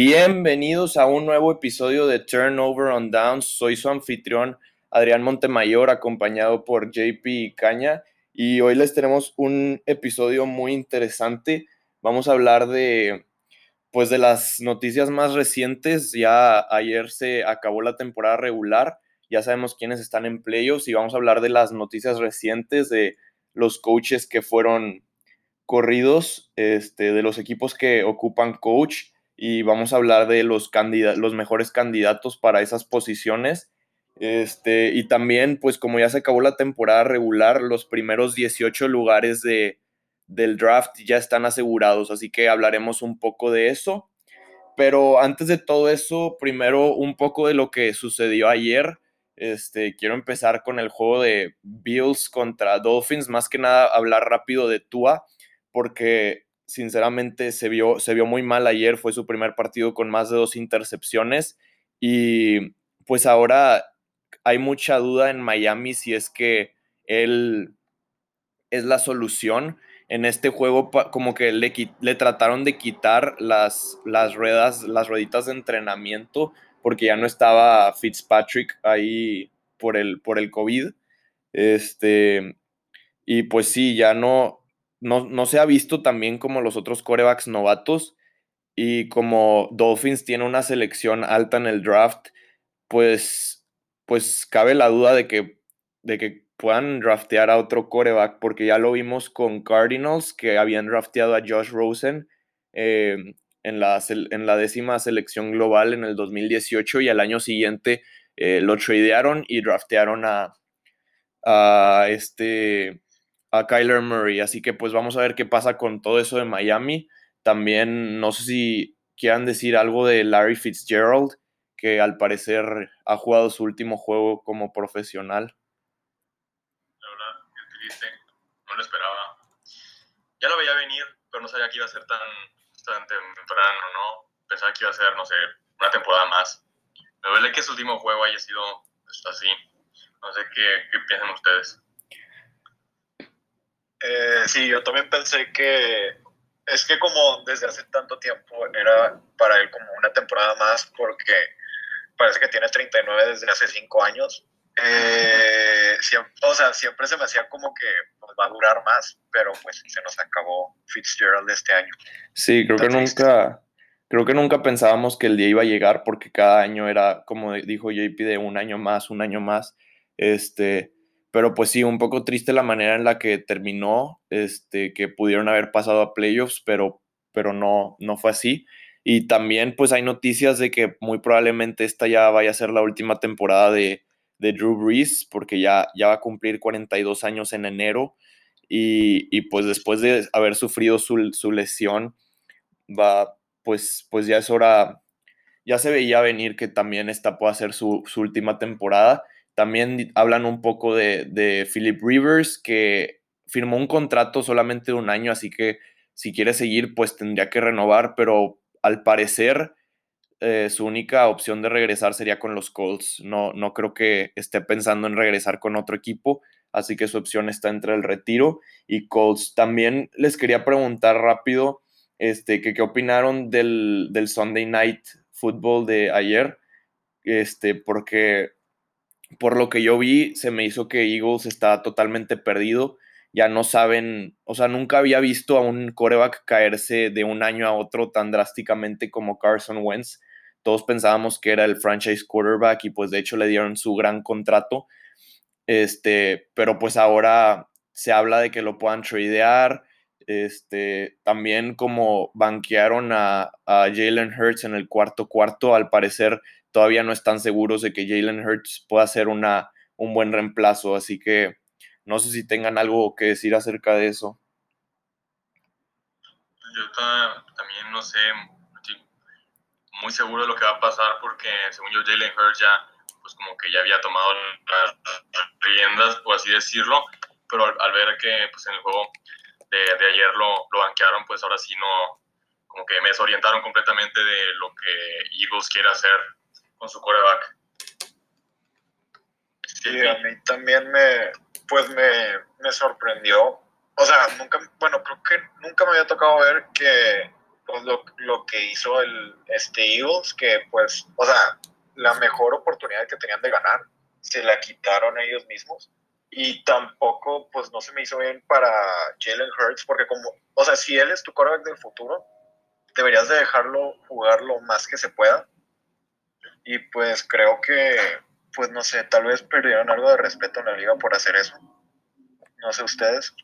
Bienvenidos a un nuevo episodio de Turnover on Downs. Soy su anfitrión Adrián Montemayor, acompañado por JP Caña. Y hoy les tenemos un episodio muy interesante. Vamos a hablar de, pues, de las noticias más recientes. Ya ayer se acabó la temporada regular. Ya sabemos quiénes están en playoffs y vamos a hablar de las noticias recientes de los coaches que fueron corridos, este, de los equipos que ocupan coach y vamos a hablar de los, los mejores candidatos para esas posiciones. Este, y también, pues como ya se acabó la temporada regular, los primeros 18 lugares de, del draft ya están asegurados, así que hablaremos un poco de eso. Pero antes de todo eso, primero un poco de lo que sucedió ayer. Este, quiero empezar con el juego de Bills contra Dolphins, más que nada hablar rápido de Tua, porque sinceramente se vio, se vio muy mal ayer, fue su primer partido con más de dos intercepciones y pues ahora hay mucha duda en Miami si es que él es la solución. En este juego como que le, le trataron de quitar las, las ruedas, las rueditas de entrenamiento porque ya no estaba Fitzpatrick ahí por el, por el COVID. Este, y pues sí, ya no, no, se ha visto también como los otros corebacks novatos y como Dolphins tiene una selección alta en el draft, pues, pues cabe la duda de que, de que puedan draftear a otro coreback, porque ya lo vimos con Cardinals, que habían drafteado a Josh Rosen em, en, la, en la décima selección global en el 2018 y al año siguiente eh, lo tradearon y draftearon a, a este a Kyler Murray. Así que pues vamos a ver qué pasa con todo eso de Miami. También no sé si quieran decir algo de Larry Fitzgerald, que al parecer ha jugado su último juego como profesional. La verdad, qué triste. No lo esperaba. Ya lo veía venir, pero no sabía que iba a ser tan, tan temprano, ¿no? Pensaba que iba a ser, no sé, una temporada más. Me duele que su último juego haya sido pues, así. No sé qué, qué piensan ustedes. Eh, sí, yo también pensé que es que como desde hace tanto tiempo era para él como una temporada más porque parece que tiene 39 desde hace 5 años. Eh, siempre, o sea, siempre se me hacía como que pues, va a durar más, pero pues se nos acabó Fitzgerald este año. Sí, creo que nunca, creo que nunca pensábamos que el día iba a llegar porque cada año era, como dijo JP, de un año más, un año más. Este, pero pues sí, un poco triste la manera en la que terminó, este, que pudieron haber pasado a playoffs, pero, pero no, no fue así. Y también pues hay noticias de que muy probablemente esta ya vaya a ser la última temporada de, de Drew Brees, porque ya, ya va a cumplir 42 años en enero. Y, y pues después de haber sufrido su, su, lesión, va, pues, pues ya es hora, ya se veía venir que también esta pueda ser su, su última temporada. También hablan un poco de, Philip Rivers, que firmó un contrato solamente de un año, así que si quiere seguir, pues tendría que renovar, pero al parecer eh, su única opción de regresar sería con los Colts. No, no creo que esté pensando en regresar con otro equipo, así que su opción está entre el retiro y Colts. También les quería preguntar rápido este, que qué opinaron del, del Sunday Night Football de ayer, este, porque por lo que yo vi, se me hizo que Eagles está totalmente perdido. Ya no saben, o sea, nunca había visto a un coreback caerse de un año a otro tan drásticamente como Carson Wentz. Todos pensábamos que era el franchise quarterback y pues de hecho le dieron su gran contrato. Este, pero pues ahora se habla de que lo puedan tradear. Este, también como banquearon a, a Jalen Hurts en el cuarto cuarto, al parecer todavía no están seguros de que Jalen Hurts pueda ser una, un buen reemplazo, así que no sé si tengan algo que decir acerca de eso. Yo también no sé, muy seguro de lo que va a pasar porque según yo Jalen Hurts ya, pues como que ya había tomado las riendas, por así decirlo, pero al, ver que pues en el juego de, de ayer lo, lo banquearon, pues ahora sí no, como que me desorientaron completamente de lo que Eagles quiere hacer con su coreback. Sí, a mí también me, pues me, me sorprendió. O sea, nunca, bueno, creo que nunca me había tocado ver que pues, lo, lo, que hizo el este Eagles, que pues, o sea, la mejor oportunidad que tenían de ganar, se la quitaron ellos mismos. Y tampoco, pues no se me hizo bien para Jalen Hurts, porque como, o sea, si él es tu quarterback del futuro, deberías de dejarlo jugar lo más que se pueda. Y pues creo que, pues no sé, tal vez perdieron algo de respeto en la liga por hacer eso. No sé ustedes.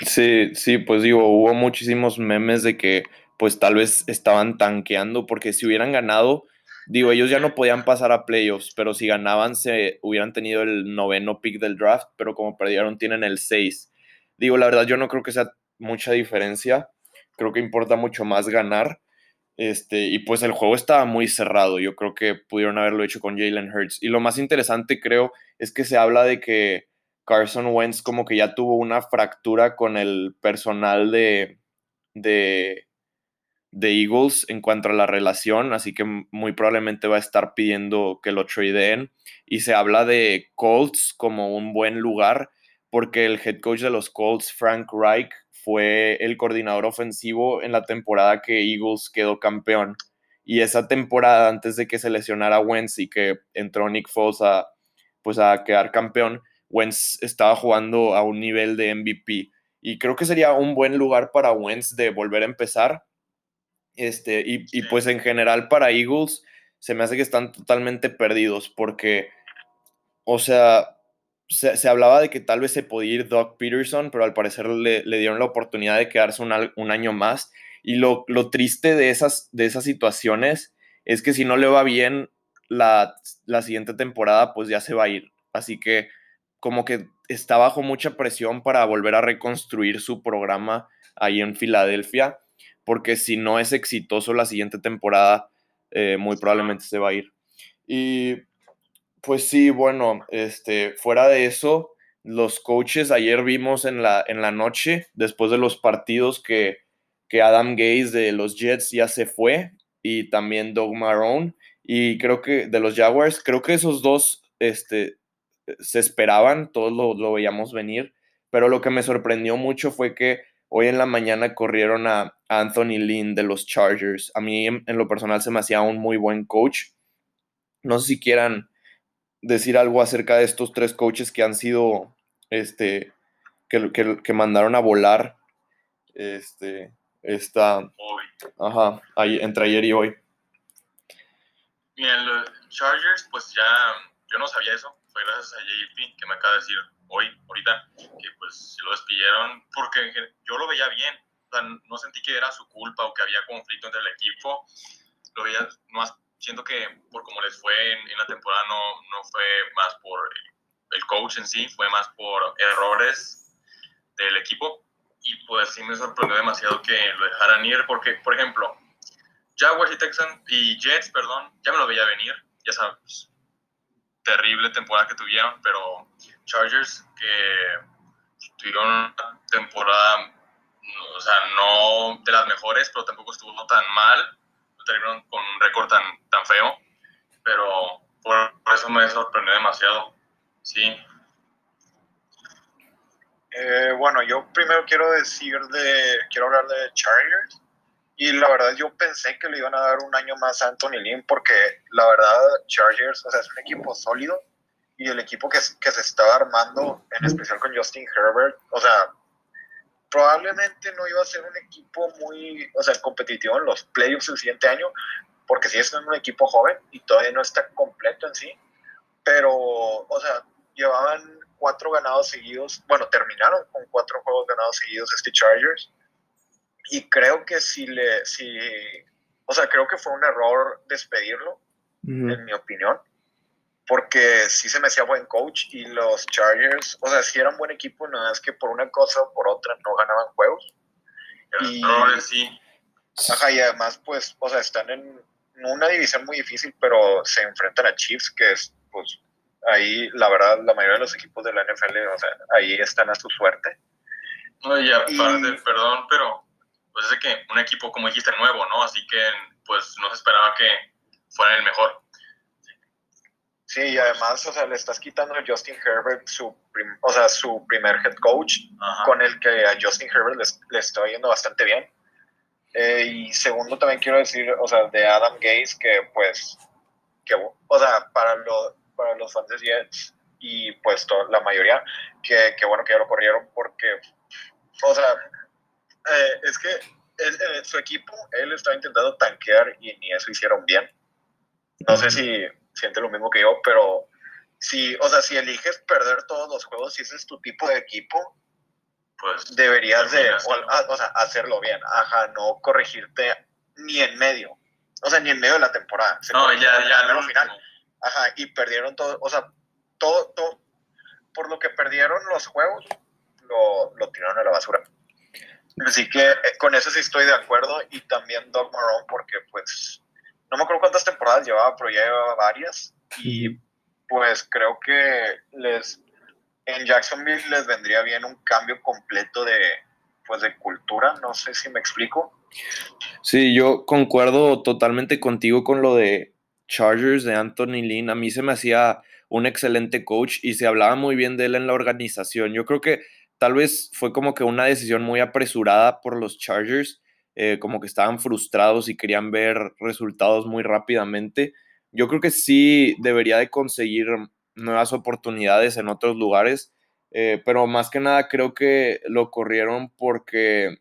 Sí, sí, pues digo, hubo muchísimos memes de que pues tal vez estaban tanqueando porque si hubieran ganado, digo, ellos ya no podían pasar a playoffs, pero si ganaban se hubieran tenido el noveno pick del draft, pero como perdieron tienen el 6. Digo, la verdad yo no creo que sea mucha diferencia, creo que importa mucho más ganar. Este, y pues el juego estaba muy cerrado. Yo creo que pudieron haberlo hecho con Jalen Hurts. Y lo más interesante, creo, es que se habla de que Carson Wentz como que ya tuvo una fractura con el personal de, de, de Eagles en cuanto a la relación, así que muy probablemente va a estar pidiendo que lo tradeen. Y se habla de Colts como un buen lugar, porque el head coach de los Colts, Frank Reich, fue el coordinador ofensivo en la temporada que Eagles quedó campeón. Y esa temporada, antes de que se lesionara Wentz y que entró Nick Foles a, pues a quedar campeón, Wentz estaba jugando a un nivel de MVP. Y creo que sería un buen lugar para Wentz de volver a empezar este, y, pues en general para Eagles se me hace que están totalmente perdidos porque, o sea, se, hablaba de que tal vez se podía ir Doug Peterson, pero al parecer le, dieron la oportunidad de quedarse un, año más. Y lo, triste de esas, de esas situaciones es que si no le va bien la, la siguiente temporada, pues ya se va a ir. Así que como que está bajo mucha presión para volver a reconstruir su programa ahí en Filadelfia porque si no es exitoso la siguiente temporada, eh, muy probablemente se va a ir. Y pues sí, bueno, este, fuera de eso, los coaches ayer vimos en la, en la noche, después de los partidos, que, que Adam Gaze de los Jets ya se fue y también Doug Marrone. Y creo que de los Jaguars, creo que esos dos este, se esperaban, todos lo, lo veíamos venir, pero lo que me sorprendió mucho fue que Hoy en la mañana corrieron a Anthony Lynn de los Chargers. A mí en, lo personal se me hacía un muy buen coach. No sé si quieran decir algo acerca de estos tres coaches que han sido, este, que, que, mandaron a volar, este, esta, hoy. ajá, ahí, entre ayer y hoy. Bien, los Chargers, pues ya, yo no sabía eso, fue gracias a JP que me acaba de decir hoy, ahorita, que pues lo despidieron, porque yo lo veía bien, o sea, no sentí que era su culpa o que había conflicto entre el equipo, lo veía más, siento que por como les fue en, la temporada no, no fue más por el, coach en sí, fue más por errores del equipo, y pues sí me sorprendió demasiado que lo dejaran ir, porque, por ejemplo, Jaguars y Texans y Jets, perdón, ya me lo veía venir, ya sabes, terrible temporada que tuvieron, pero Chargers que tuvieron una temporada, o sea, no de las mejores, pero tampoco estuvo tan mal, terminaron con un récord tan, tan feo, pero por, eso me sorprendió demasiado, sí. Eh, bueno, yo primero quiero decir de, quiero hablar de Chargers. Y la verdad yo pensé que le iban a dar un año más a Anthony Lynn porque la verdad Chargers, o sea, es un equipo sólido y el equipo que, que se estaba armando, en especial con Justin Herbert, o sea, probablemente no iba a ser un equipo muy, o sea, competitivo en los playoffs el siguiente año, porque sí es un equipo joven y todavía no está completo en sí, pero, o sea, llevaban cuatro ganados seguidos, bueno, terminaron con cuatro juegos ganados seguidos este Chargers, y creo que si le, si, o sea, creo que fue un error despedirlo, en mi opinión, porque sí se me hacía buen coach y los Chargers, o sea, sí eran buen equipo, nada es que por una cosa o por otra no ganaban juegos. Y, sí. Ajá, y además, pues, o sea, están en una división muy difícil, pero se enfrentan a Chiefs, que es, pues, ahí, la verdad, la mayoría de los equipos de la NFL, o sea, ahí están a su suerte. No, y aparte, perdón, pero pues es que un equipo, como dijiste, nuevo, ¿no? Así que pues no se esperaba que fuera el mejor. Sí, y además, o sea, le estás quitando a Justin Herbert su, o sea, su primer head coach, con el que a Justin Herbert le, está yendo bastante bien. Eh, y segundo, también quiero decir, o sea, de Adam Gaze, que pues, que, o sea, para, lo, para los fans de Jets y pues la mayoría, que, que, bueno que ya lo corrieron porque, o sea, eh, es que él, su equipo, él estaba intentando tanquear y ni eso hicieron bien. No sé si siente lo mismo que yo, pero si, o sea, si eliges perder todos los juegos, si ese es tu tipo de equipo, pues deberías de, ah, o, sea, hacerlo bien, ajá, no corregirte ni en medio, o sea, ni en medio de la temporada. no, ya, ya, no, final. Ajá, y perdieron todo, o sea, todo, todo, por lo que perdieron los juegos, lo, lo tiraron a la basura. Así que eh, con eso sí estoy de acuerdo y también Doug Marrone porque pues no me acuerdo cuántas temporadas llevaba, pero ya llevaba varias y pues creo que les en Jacksonville les vendría bien un cambio completo de pues de cultura, no sé si me explico. Sí, yo concuerdo totalmente contigo con lo de Chargers de Anthony Lynn. A mí se me hacía un excelente coach y se hablaba muy bien de él en la organización. Yo creo que tal vez fue como que una decisión muy apresurada por los Chargers, eh, como que estaban frustrados y querían ver resultados muy rápidamente. Yo creo que sí debería de conseguir nuevas oportunidades en otros lugares, eh, pero más que nada creo que lo corrieron porque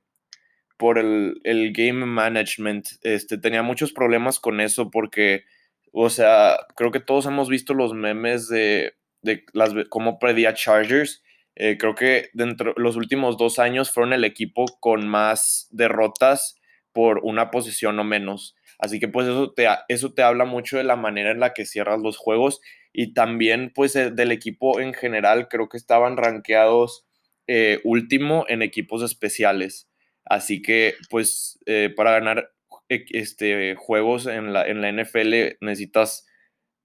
por el, game management, este, tenía muchos problemas con eso porque, o sea, creo que todos hemos visto los memes de, de las, cómo predía Chargers eh, creo que dentro los últimos dos años fueron el equipo con más derrotas por una posición o menos. Así que pues eso te, eso te habla mucho de la manera en la que cierras los juegos y también pues eh, del equipo en general. Creo que estaban rankeados eh, último en equipos especiales. Así que pues para ganar este, juegos en la, en la NFL necesitas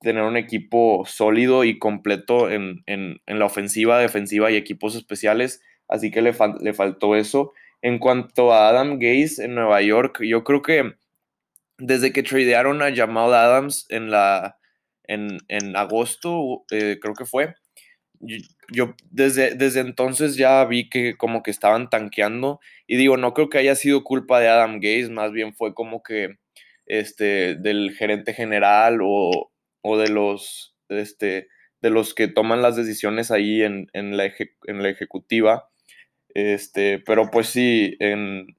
tener un equipo sólido y completo en, la ofensiva, defensiva y equipos especiales, así que le, le faltó eso. En cuanto a Adam Gaze en Nueva York, yo creo que desde que tradearon a Jamal Adams en, la, en, agosto, eh, creo que fue, yo, desde, desde entonces ya vi que como que estaban tanqueando y digo, no creo que haya sido culpa de Adam Gaze, más bien fue como que este, del gerente general o, o de los, este, de los que toman las decisiones ahí en, en, la, en la, ejecutiva. Este, pero pues sí, en,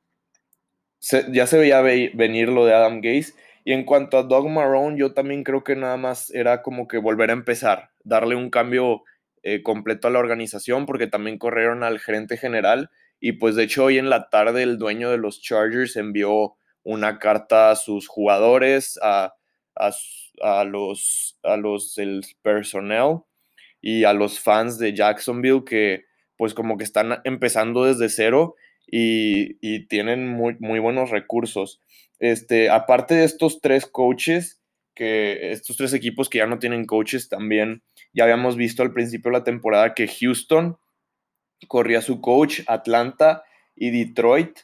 ya se veía venir lo de Adam Gaze. Y en cuanto a Doug Marrone, yo también creo que nada más era como que volver a empezar, darle un cambio eh, completo a la organización, porque también corrieron al gerente general. Y pues de hecho hoy en la tarde el dueño de los Chargers envió una carta a sus jugadores, a, a, a los, a los del personnel y a los fans de Jacksonville que pues como que están empezando desde cero y, tienen muy, muy, buenos recursos. Este, aparte de estos tres coaches, que estos tres equipos que ya no tienen coaches también, ya habíamos visto al principio de la temporada que Houston corría su coach, Atlanta y Detroit.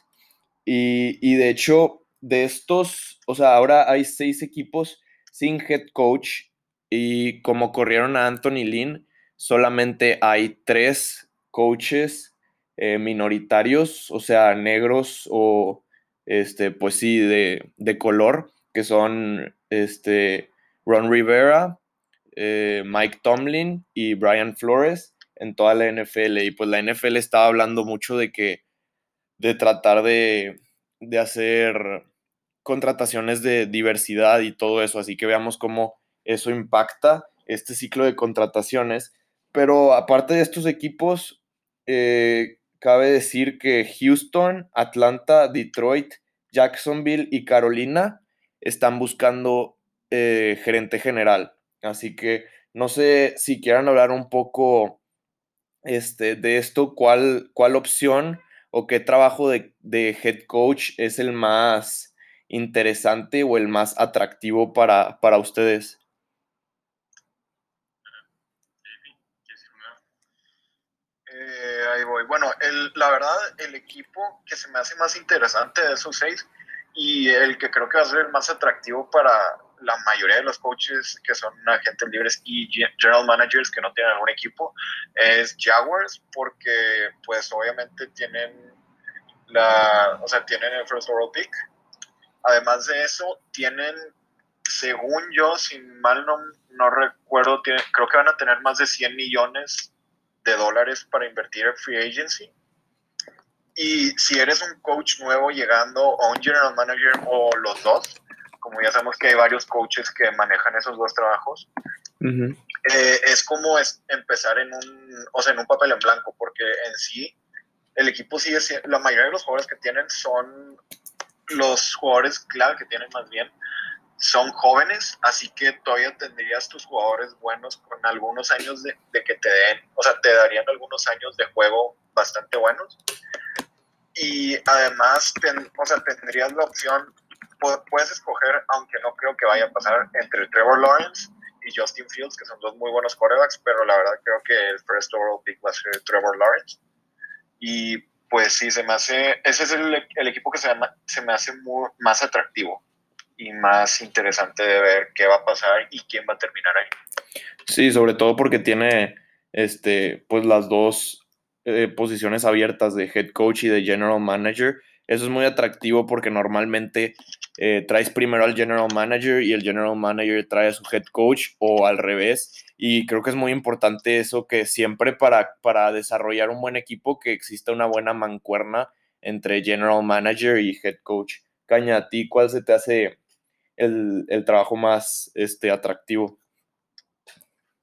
Y, y de hecho, de estos, o sea, ahora hay seis equipos sin head coach y como corrieron a Anthony Lynn, solamente hay tres coaches eh, minoritarios, o sea, negros o, este, pues sí, de, color, que son este, Ron Rivera, eh, Mike Tomlin y Brian Flores en toda la NFL. Y pues la NFL estaba hablando mucho de que, de tratar de, de hacer contrataciones de diversidad y todo eso, así que veamos cómo eso impacta este ciclo de contrataciones. Pero aparte de estos equipos, eh, cabe decir que Houston, Atlanta, Detroit, Jacksonville y Carolina están buscando eh, gerente general. Así que no sé si quieran hablar un poco este, de esto, cuál, cuál opción o qué trabajo de, de head coach es el más interesante o el más atractivo para, para ustedes? Eh, ahí voy. Bueno, el, la verdad, el equipo que se me hace más interesante de esos seis y el que creo que va a ser el más atractivo para la mayoría de los coaches que son agentes libres y general managers que no tienen algún equipo es Jaguars porque pues obviamente tienen la, o sea, tienen el first overall pick además de eso, tienen, según yo, si mal no, no recuerdo, creo que van a tener más de 100 millones de dólares para invertir en free agency. Y si eres un coach nuevo llegando o un general manager o los dos, como ya sabemos que hay varios coaches que manejan esos dos trabajos, eh, es como es empezar en un, o sea, en un papel en blanco, porque en sí el equipo sigue siendo, la mayoría de los jugadores que tienen son los jugadores clave que tienen más bien, son jóvenes, así que todavía tendrías tus jugadores buenos con algunos años de, que te den, o sea, te darían algunos años de juego bastante buenos. Y además, o sea, tendrías la opción, puedes escoger, aunque no creo que vaya a pasar, entre Trevor Lawrence y Justin Fields, que son dos muy buenos quarterbacks, pero la verdad creo que el first overall pick va a ser Trevor Lawrence. Y pues sí, se me hace, ese es el, equipo que se, se me hace muy, más atractivo y más interesante de ver qué va a pasar y quién va a terminar ahí. Sí, sobre todo porque tiene este, pues las dos eh, posiciones abiertas de head coach y de general manager. Eso es muy atractivo porque normalmente eh, traes primero al general manager y el general manager trae a su head coach o al revés. Y creo que es muy importante eso, que siempre para, para desarrollar un buen equipo, que exista una buena mancuerna entre general manager y head coach. Caña, ¿a ti cuál se te hace el, el trabajo más este, atractivo?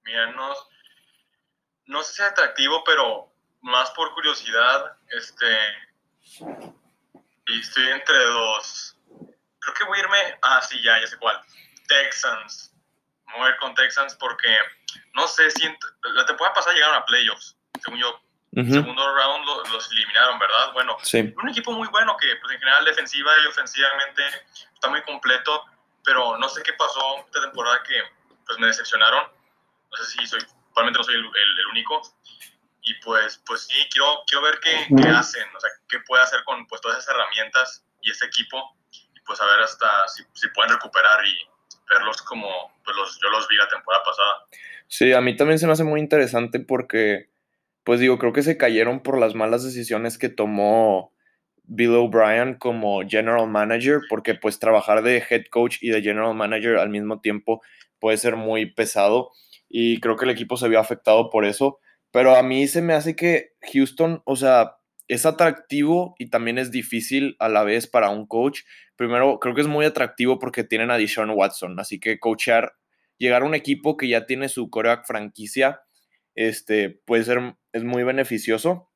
Mira, no, sé si es atractivo, pero más por curiosidad, este, y estoy entre dos. Creo que voy a irme, ah, sí, ya, ya sé cuál. Texans. Mover con Texans porque, no sé, si la temporada pasada llegaron a playoffs, según yo. Segundo round los eliminaron, ¿verdad? Bueno, sí. un equipo muy bueno que, pues, en general, defensiva y ofensivamente está muy completo pero no sé qué pasó esta temporada que pues me decepcionaron. No sé si soy, probablemente no soy el, el, único. Y pues, pues sí, quiero, quiero ver qué, qué, hacen, o sea, qué puede hacer con pues, todas esas herramientas y este equipo. Pues a ver hasta si, si pueden recuperar y verlos como pues, los, yo los vi la temporada pasada. Sí, a mí también se me hace muy interesante porque, pues digo, creo que se cayeron por las malas decisiones que tomó Bill O'Brien como general manager, porque pues trabajar de head coach y de general manager al mismo tiempo puede ser muy pesado y creo que el equipo se vio afectado por eso, pero a mí se me hace que Houston, o sea, es atractivo y también es difícil a la vez para un coach. Primero, creo que es muy atractivo porque tienen a Deshaun Watson, así que coachar, llegar a un equipo que ya tiene su coreback franquicia, este, puede ser, es muy beneficioso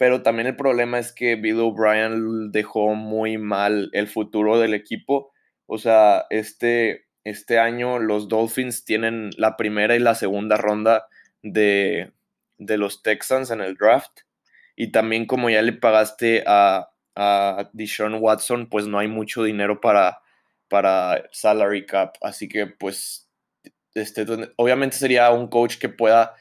pero también el problema es que Bill O'Brien dejó muy mal el futuro del equipo. O sea, este, este año los Dolphins tienen la primera y la segunda ronda de, los Texans en el draft. Y también como ya le pagaste a, a Deshaun Watson, pues no hay mucho dinero para, para salary cap. Así que pues este, obviamente sería un coach que pueda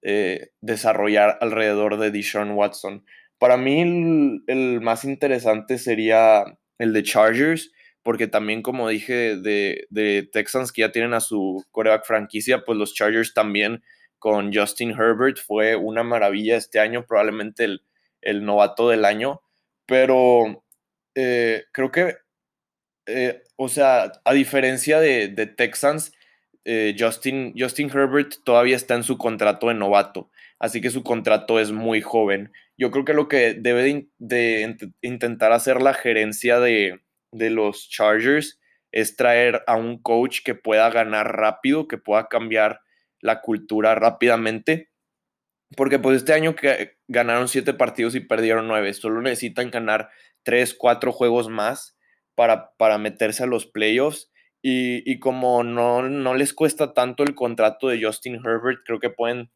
eh, desarrollar alrededor de Deshaun Watson. Para mí el, más interesante sería el de Chargers, porque también como dije de, Texans que ya tienen a su coreback franquicia, pues los Chargers también con Justin Herbert fue una maravilla este año, probablemente el, novato del año, pero eh, creo que, eh, o sea, a diferencia de, de Texans, eh, Justin, Justin Herbert todavía está en su contrato de novato, así que su contrato es muy joven. Yo creo que lo que debe de, intentar hacer la gerencia de, los Chargers es traer a un coach que pueda ganar rápido, que pueda cambiar la cultura rápidamente. Porque pues este año ganaron siete partidos y perdieron nueve, solo necesitan ganar tres, cuatro juegos más para, para meterse a los playoffs y, como no, no, les cuesta tanto el contrato de Justin Herbert, creo que pueden,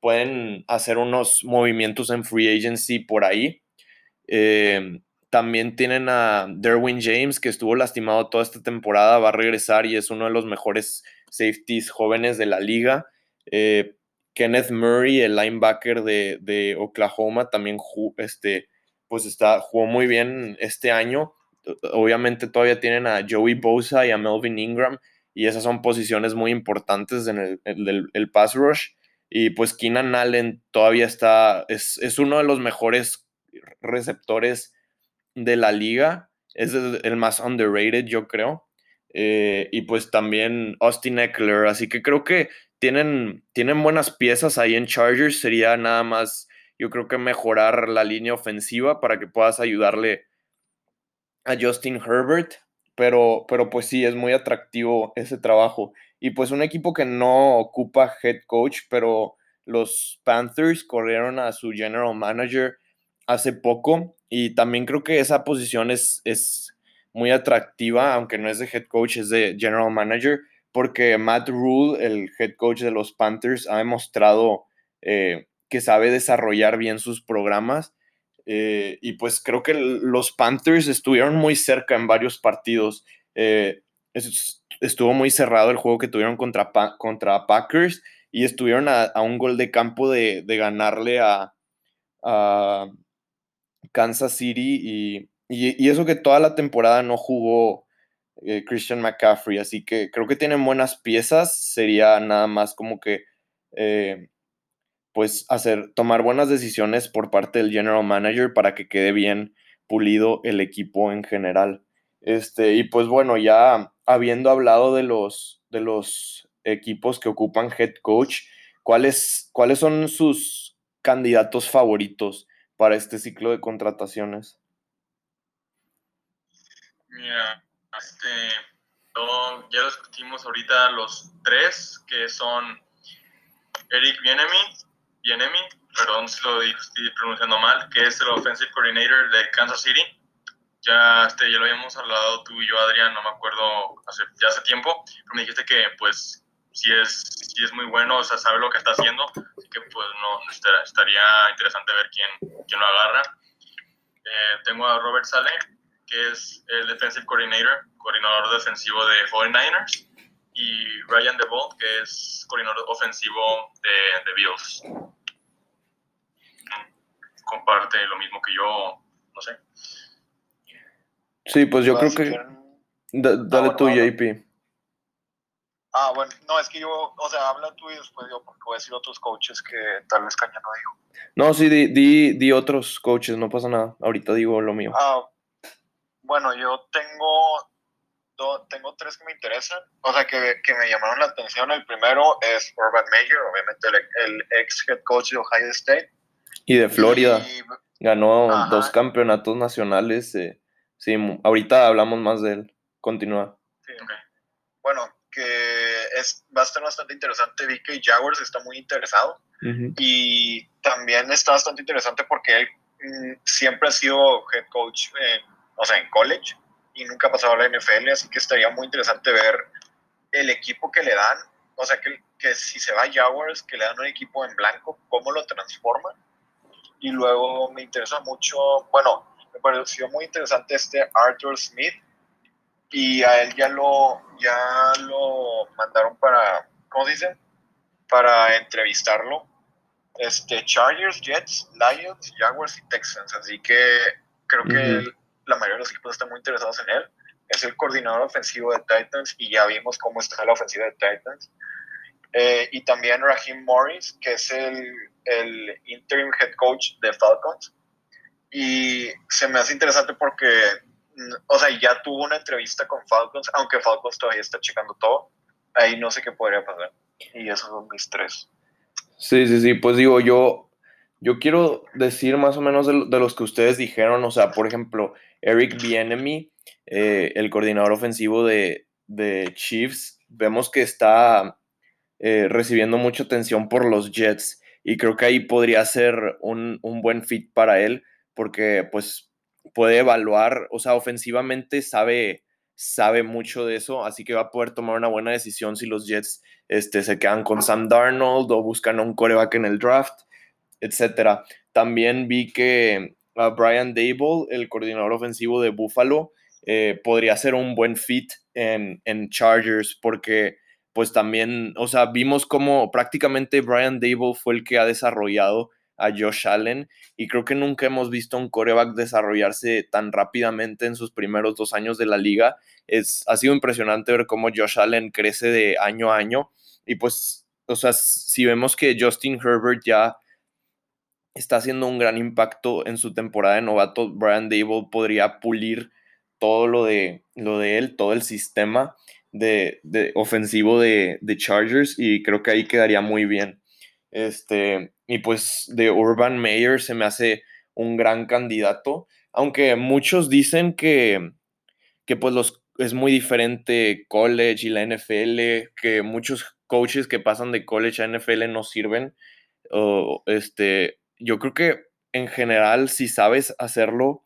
pueden hacer unos movimientos en free agency por ahí. Eh, también tienen a Derwin James, que estuvo lastimado toda esta temporada, va a regresar y es uno de los mejores safeties jóvenes de la liga. Eh, Kenneth Murray, el linebacker de, Oklahoma, también este, pues está, jugó muy bien este año obviamente todavía tienen a Joey Bosa y a Melvin Ingram y esas son posiciones muy importantes en el, pass rush. Y pues Keenan Allen todavía está, es, uno de los mejores receptores de la liga. es el, más underrated, yo creo. Eh, y pues también Austin Eckler. Así que creo que tienen, tienen buenas piezas ahí en Chargers. Sería nada más, yo creo que mejorar la línea ofensiva para que puedas ayudarle a Justin Herbert. Pero, pero pues sí, es muy atractivo ese trabajo. Y pues un equipo que no ocupa head coach, pero los Panthers corrieron a su general manager hace poco y también creo que esa posición es, es muy atractiva, aunque no es de head coach, es de general manager, porque Matt Rule, el head coach de los Panthers, ha demostrado eh, que sabe desarrollar bien sus programas. Eh, y pues creo que los Panthers estuvieron muy cerca en varios partidos. Eh, estuvo muy cerrado el juego que tuvieron contra, contra Packers y estuvieron a, un gol de campo de, ganarle a, Kansas City y, eso que toda la temporada no jugó eh, Christian McCaffrey, así que creo que tienen buenas piezas, sería nada más como que eh, pues hacer, tomar buenas decisiones por parte del general manager para que quede bien pulido el equipo en general. Este, y pues bueno, ya habiendo hablado de los, de los equipos que ocupan head coach, ¿cuáles, ¿cuáles son sus candidatos favoritos para este ciclo de contrataciones? Mira, este, ya lo discutimos ahorita los tres, que son Eric Bienemi, Bienemi, perdón si lo estoy pronunciando mal, que es el offensive coordinator de Kansas City. Ya, este, ya lo habíamos hablado tú y yo, Adrián, no me acuerdo, hace, ya hace tiempo, pero me dijiste que pues si es, si es muy bueno, o sea, sabe lo que está haciendo, así que pues no, estaría interesante ver quién, quién lo agarra. Eh, tengo a Robert Saleh, que es el defensive coordinator, coordinador defensivo de 49ers, y Ryan DeVault, que es coordinador ofensivo de, de Bills. Comparte lo mismo que yo, no sé. Sí, pues yo creo que... dale tú, JP. Ah, bueno, no, es que yo, o sea, habla tú y después yo, porque voy a decir otros coaches que tal vez Caña no dijo. No, sí, di, di, di, otros coaches, no pasa nada. Ahorita digo lo mío. Ah, bueno, yo tengo, tengo tres que me interesan, o sea, que, que, me llamaron la atención. El primero es Urban Meyer, obviamente el, ex head coach de Ohio State. Y de Florida. Ganó dos campeonatos nacionales. Eh, sí, ahorita hablamos más de él. Continúa. Sí, okay. Bueno, que es, va a estar bastante interesante. Vi que Jaguars está muy interesado y también está bastante interesante porque él mm, siempre ha sido head coach, en, o sea, en college y nunca ha pasado a la NFL, así que estaría muy interesante ver el equipo que le dan, o sea, que, que si se va a Jaguars, que le dan un equipo en blanco, cómo lo transforman. Y luego me interesa mucho, bueno, me pareció muy interesante este Arthur Smith, y a él ya lo, ya lo mandaron para, ¿cómo dicen? Para entrevistarlo. Este, Chargers, Jets, Lions, Jaguars y Texans. Así que creo que la mayoría de los equipos están muy interesados en él. Es el coordinador ofensivo de Titans y ya vimos cómo está la ofensiva de Titans. Eh, y también Raheem Morris, que es el, el interim head coach de Falcons. Y se me hace interesante porque o sea, ya tuvo una entrevista con Falcons, aunque Falcons todavía está checando todo. Ahí no sé qué podría pasar. Y esos son mis tres. Sí, sí, sí. Pues digo, yo, yo quiero decir más o menos de, los que ustedes dijeron. O sea, por ejemplo, Eric Bienemy, eh, el coordinador ofensivo de, Chiefs, vemos que está eh, recibiendo mucha atención por los Jets. Y creo que ahí podría ser un, un buen fit para él, porque pues puede evaluar, o sea, ofensivamente sabe, sabe mucho de eso, así que va a poder tomar una buena decisión si los Jets este, se quedan con Sam Darnold o buscan un coreback en el draft, etc. También vi que Brian Dable, el coordinador ofensivo de Buffalo, eh, podría ser un buen fit en, en Chargers porque pues también, o sea, vimos como prácticamente Brian Dable fue el que ha desarrollado a Josh Allen y creo que nunca hemos visto un coreback desarrollarse tan rápidamente en sus primeros dos años de la liga. Es, ha sido impresionante ver cómo Josh Allen crece de año a año y pues, o sea, si vemos que Justin Herbert ya está haciendo un gran impacto en su temporada de novato, Brian Dable podría pulir todo lo de, lo de él, todo el sistema de, ofensivo de, Chargers y creo que ahí quedaría muy bien. Este, y pues de Urban Meyer se me hace un gran candidato, aunque muchos dicen que, que pues los, es muy diferente college y la NFL, que muchos coaches que pasan de college a NFL no sirven. O, este, yo creo que en general, si sabes hacerlo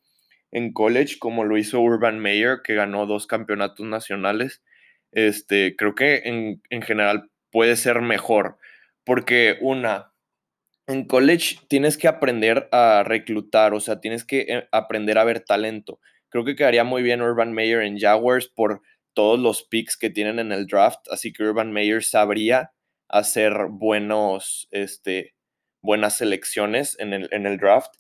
en college, como lo hizo Urban Meyer, que ganó dos campeonatos nacionales, este, creo que en, en general puede ser mejor. Porque una, en college tienes que aprender a reclutar, o sea, tienes que eh, aprender a ver talento. Creo que quedaría muy bien Urban Meyer en Jaguars por todos los picks que tienen en el draft, así que Urban Meyer sabría hacer buenos, este, buenas selecciones en el, en el draft.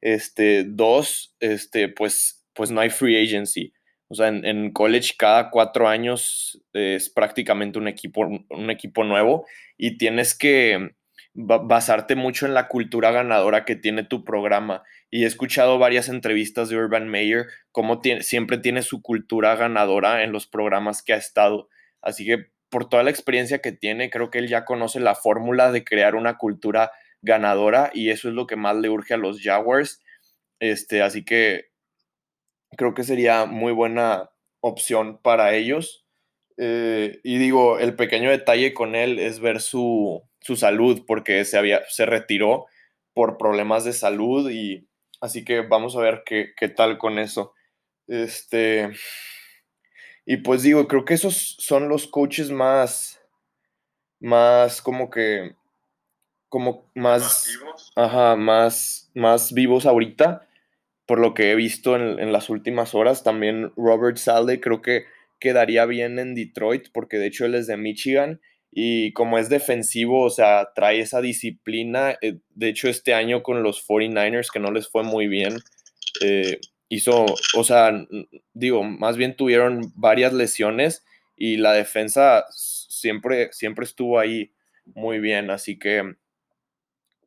Este, dos, este, pues, pues no hay free agency. O sea, en, college cada cuatro años es prácticamente un equipo, un equipo nuevo y tienes que basarte mucho en la cultura ganadora que tiene tu programa. Y he escuchado varias entrevistas de Urban Meyer, como tiene, siempre tiene su cultura ganadora en los programas que ha estado. Así que por toda la experiencia que tiene, creo que él ya conoce la fórmula de crear una cultura ganadora y eso es lo que más le urge a los Jaguars. Este, así que creo que sería muy buena opción para ellos. Eh, y digo, el pequeño detalle con él es ver su, su salud porque se, había, se retiró por problemas de salud y así que vamos a ver qué, qué tal con eso. Este, y pues digo, creo que esos son los coaches más, más como que, como más, ¿Más vivos? ajá, más, más vivos ahorita, por lo que he visto en, en las últimas horas. También Robert Sale creo que quedaría bien en Detroit, porque de hecho él es de Michigan y como es defensivo, o sea, trae esa disciplina. Eh, de hecho, este año con los 49ers, que no les fue muy bien, eh, hizo, o sea, digo, más bien tuvieron varias lesiones y la defensa siempre, siempre estuvo ahí muy bien, así que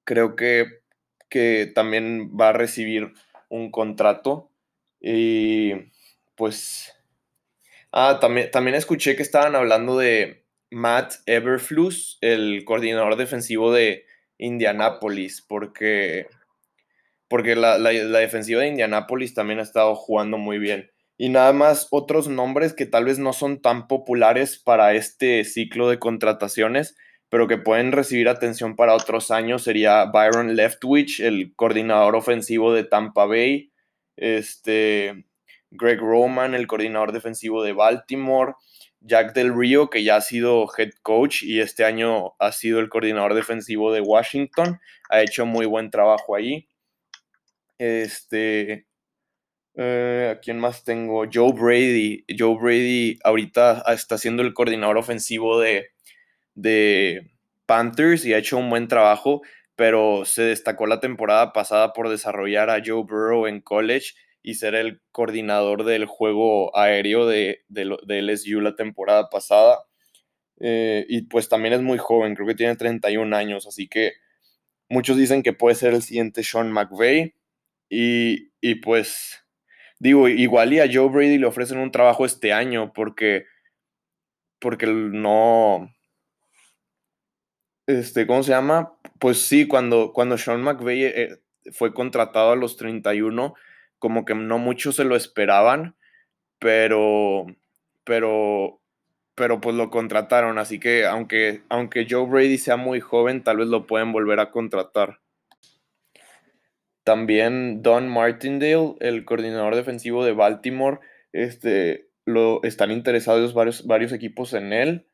creo que, que también va a recibir un contrato y pues, ah, también, también escuché que estaban hablando de Matt Everflus, el coordinador defensivo de Indianapolis, porque, porque la, defensiva de Indianapolis también ha estado jugando muy bien. Y nada más otros nombres que tal vez no son tan populares para este ciclo de contrataciones, pero que pueden recibir atención para otros años sería Byron Leftwich, el coordinador ofensivo de Tampa Bay, este, Greg Roman, el coordinador defensivo de Baltimore, Jack Del Rio, que ya ha sido head coach y este año ha sido el coordinador defensivo de Washington, ha hecho muy buen trabajo ahí. Este, eh, ¿a quién más tengo? Joe Brady. Joe Brady ahorita está siendo el coordinador ofensivo de, de Panthers y ha hecho un buen trabajo, pero se destacó la temporada pasada por desarrollar a Joe Burrow en college y ser el coordinador del juego aéreo de, de, LSU la temporada pasada. Eh, y pues también es muy joven, creo que tiene 31 años, así que muchos dicen que puede ser el siguiente Sean McVay. Y, y pues digo, igual y a Joe Brady le ofrecen un trabajo este año porque, porque no, este, ¿cómo se llama? Pues sí, cuando, cuando Sean McVay eh, fue contratado a los 31, como que no muchos se lo esperaban, pero, pero, pero pues lo contrataron, así que aunque, aunque Joe Brady sea muy joven, tal vez lo pueden volver a contratar. También Don Martindale, el coordinador defensivo de Baltimore, este, lo, están interesados varios, varios equipos en él.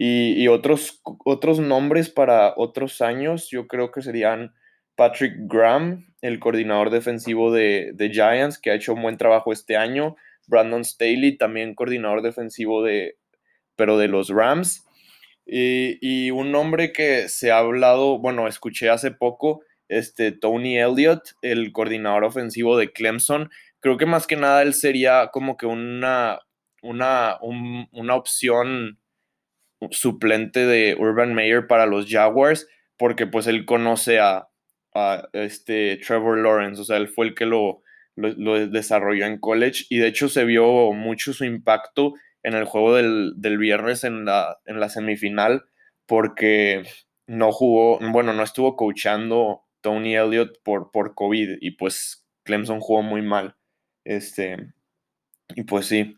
Y, otros, otros nombres para otros años, yo creo que serían Patrick Graham, el coordinador defensivo de, Giants, que ha hecho un buen trabajo este año. Brandon Staley, también coordinador defensivo de, pero de los Rams. Y, un nombre que se ha hablado, bueno, escuché hace poco, este Tony Elliott, el coordinador ofensivo de Clemson. Creo que más que nada él sería como que una, una, una opción suplente de Urban Meyer para los Jaguars, porque pues él conoce a, este Trevor Lawrence, o sea, él fue el que lo, lo, desarrolló en college y de hecho se vio mucho su impacto en el juego del, viernes en la, en la semifinal porque no jugó, bueno, no estuvo coachando Tony Elliott por, por COVID y pues Clemson jugó muy mal. Este, y pues sí.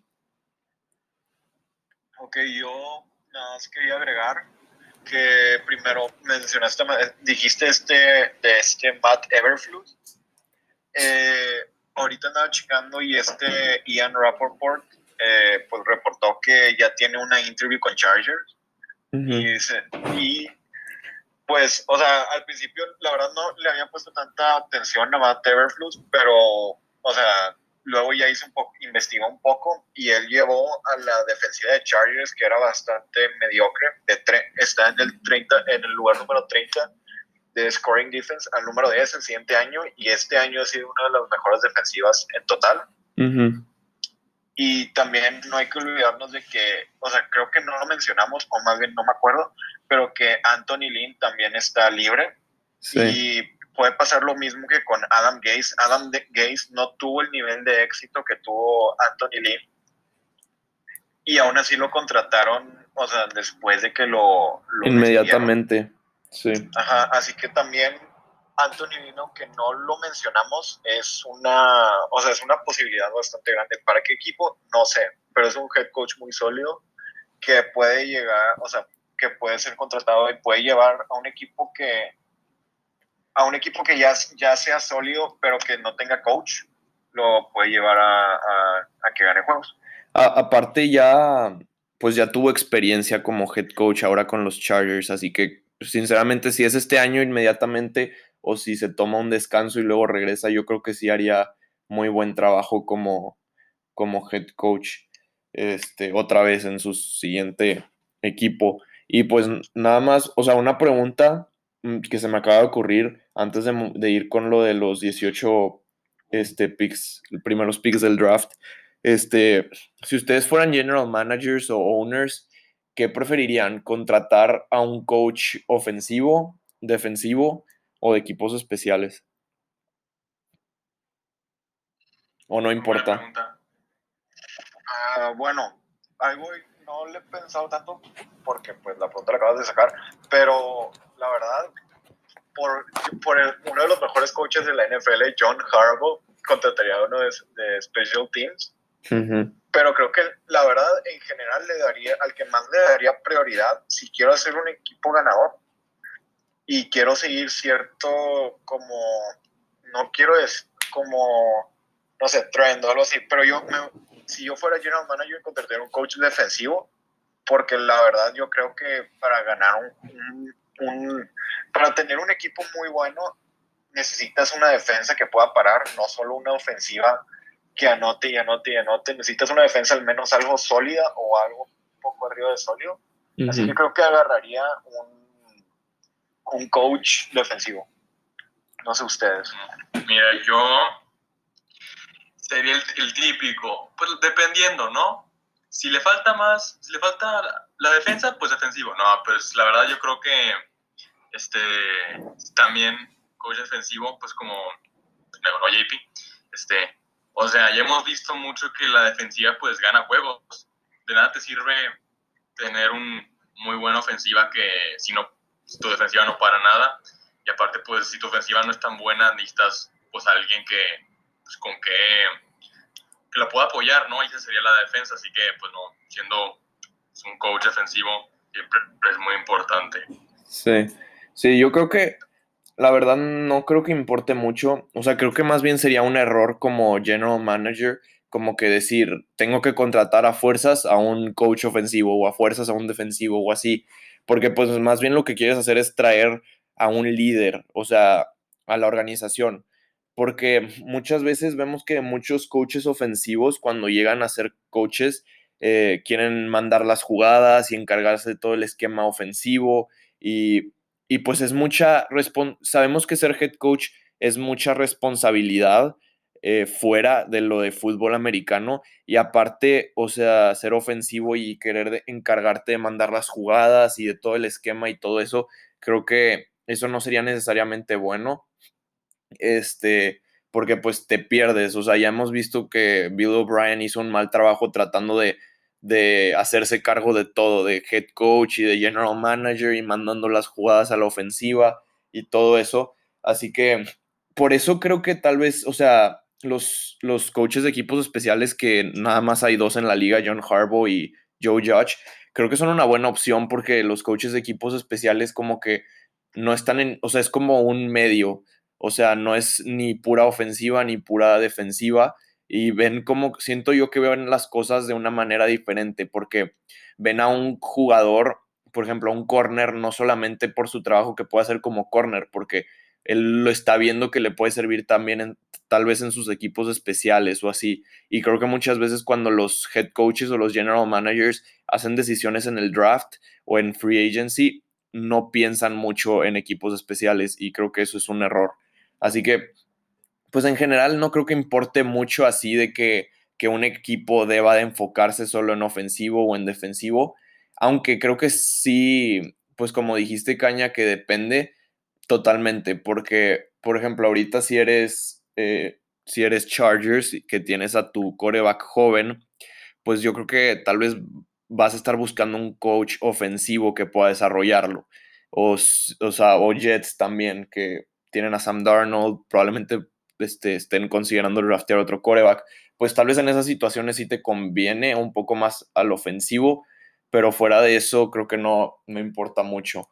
Ok, yo nada más quería agregar que primero mencionaste, dijiste este, de este Matt Everfluss. Eh, ahorita andaba checando y este Ian Rappaport eh, pues reportó que ya tiene una interview con Chargers. y, y pues, o sea, al principio la verdad no le había puesto tanta atención a Matt Everfluss, pero, o sea, luego ya hizo un poco, investigó un poco y él llevó a la defensiva de Chargers, que era bastante mediocre, de está en el, 30, en el lugar número 30 de scoring defense al número 10 el siguiente año y este año ha sido una de las mejores defensivas en total. Y también no hay que olvidarnos de que, o sea, creo que no lo mencionamos, o más bien no me acuerdo, pero que Anthony Lynn también está libre. Y puede pasar lo mismo que con Adam Gaze. Adam Gaze no tuvo el nivel de éxito que tuvo Anthony Lynn. Y aún así lo contrataron, o sea, después de que lo... Inmediatamente, sí. Ajá, así que también Anthony Lynn, aunque no lo mencionamos, es una, o sea, es una posibilidad bastante grande. ¿Para qué equipo? No sé, pero es un head coach muy sólido que puede llegar, o sea, que puede ser contratado y puede llevar a un equipo que a un equipo que ya, ya sea sólido, pero que no tenga coach, lo puede llevar a, a, que gane juegos. aparte ya, pues ya tuvo experiencia como head coach ahora con los Chargers, así que sinceramente si es este año inmediatamente o si se toma un descanso y luego regresa, yo creo que sí haría muy buen trabajo como, como head coach este, otra vez en su siguiente equipo. Y pues nada más, o sea, una pregunta que se me acaba de ocurrir antes de, ir con lo de los 18 este, picks, primeros picks del draft. Este, si ustedes fueran general managers o owners, ¿qué preferirían? ¿Contratar a un coach ofensivo, defensivo o de equipos especiales? ¿O no importa? Ah, bueno, algo no le he pensado tanto porque pues la pregunta la acabas de sacar, pero la verdad, por, por uno de los mejores coaches de la NFL, John Harbaugh, contrataría uno de, Special Teams. Pero creo que la verdad, en general, le daría, al que más le daría prioridad, si quiero hacer un equipo ganador y quiero seguir cierto, como, no quiero es como, no sé, trend o algo así, pero yo me, si yo fuera general manager, contrataría un coach defensivo, porque la verdad yo creo que para ganar un, para tener un equipo muy bueno, necesitas una defensa que pueda parar, no solo una ofensiva que anote y anote y anote, necesitas una defensa al menos algo sólida o algo un poco arriba de sólido. Así que creo que agarraría un, un coach defensivo. No sé ustedes. Mira, yo sería el, típico, pues dependiendo, ¿no? Si le falta más, si le falta la, defensa, pues defensivo. No, pues la verdad yo creo que este también coach defensivo, pues como no, JP, este, o sea, ya hemos visto mucho que la defensiva pues gana juegos. De nada te sirve tener un muy buena ofensiva que si no tu defensiva no para nada y aparte pues si tu ofensiva no es tan buena necesitas pues alguien que pues, con que, que la pueda apoyar, ¿no? Esa sería la defensa, así que, pues no, siendo un coach defensivo siempre es muy importante. Sí, sí, yo creo que la verdad no creo que importe mucho, o sea, creo que más bien sería un error como general manager, como que decir, tengo que contratar a fuerzas a un coach ofensivo o a fuerzas a un defensivo o así, porque pues más bien lo que quieres hacer es traer a un líder, o sea, a la organización porque muchas veces vemos que muchos coaches ofensivos cuando llegan a ser coaches eh, quieren mandar las jugadas y encargarse de todo el esquema ofensivo y, pues es mucha, sabemos que ser head coach es mucha responsabilidad eh, fuera de lo de fútbol americano y aparte, o sea, ser ofensivo y querer encargarte de mandar las jugadas y de todo el esquema y todo eso, creo que eso no sería necesariamente bueno este, porque pues te pierdes. O sea, ya hemos visto que Bill O'Brien hizo un mal trabajo tratando de, de hacerse cargo de todo, de head coach y de general manager y mandando las jugadas a la ofensiva y todo eso. Así que por eso creo que tal vez, o sea, los, los coaches de equipos especiales que nada más hay dos en la liga, John Harbaugh y Joe Judge, creo que son una buena opción porque los coaches de equipos especiales como que no están en, o sea, es como un medio, o sea, no es ni pura ofensiva ni pura defensiva y ven como, siento yo que ven las cosas de una manera diferente porque ven a un jugador, por ejemplo, a un corner, no solamente por su trabajo que puede hacer como corner, porque él lo está viendo que le puede servir también en, tal vez en sus equipos especiales o así. Y creo que muchas veces cuando los head coaches o los general managers hacen decisiones en el draft o en free agency, no piensan mucho en equipos especiales y creo que eso es un error. Así que, pues en general no creo que importe mucho así de que, que un equipo deba de enfocarse solo en ofensivo o en defensivo, aunque creo que sí, pues como dijiste, Caña, que depende Totalmente, porque, por ejemplo, ahorita si eres, eh, si eres Chargers, que tienes a tu coreback joven, pues yo creo que tal vez vas a estar buscando un coach ofensivo que pueda desarrollarlo. O, o sea, o Jets también, que tienen a Sam Darnold, probablemente este, estén considerando draftear otro coreback. Pues tal vez en esas situaciones sí te conviene un poco más al ofensivo, pero fuera de eso creo que no me importa mucho.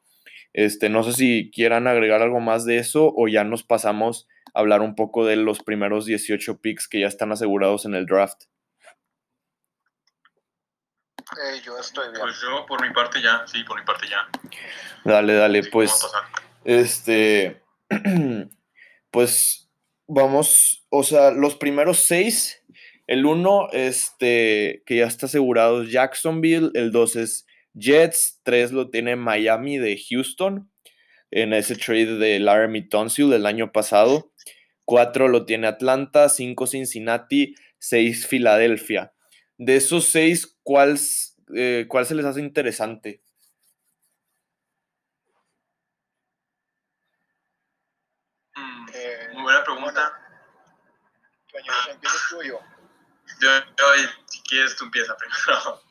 Este, no sé si quieran agregar algo más de eso o ya nos pasamos a hablar un poco de los primeros 18 picks que ya están asegurados en el draft. Eh, yo estoy bien. Pues yo por mi parte ya, sí, por mi parte ya. Dale, dale, pues. Este. pues vamos, o sea, los primeros seis. El uno, este, que ya está asegurado es Jacksonville. El dos es Jets, 3 lo tiene Miami de Houston en ese trade de Laramie Tonsil del año pasado. 4 lo tiene Atlanta, 5 Cincinnati, 6 Filadelfia. De esos 6, ¿cuál, eh, ¿cuál se les hace interesante? Bueno, ¿empiezas tú yo? Yo, yo, si quieres, tú empieza primero.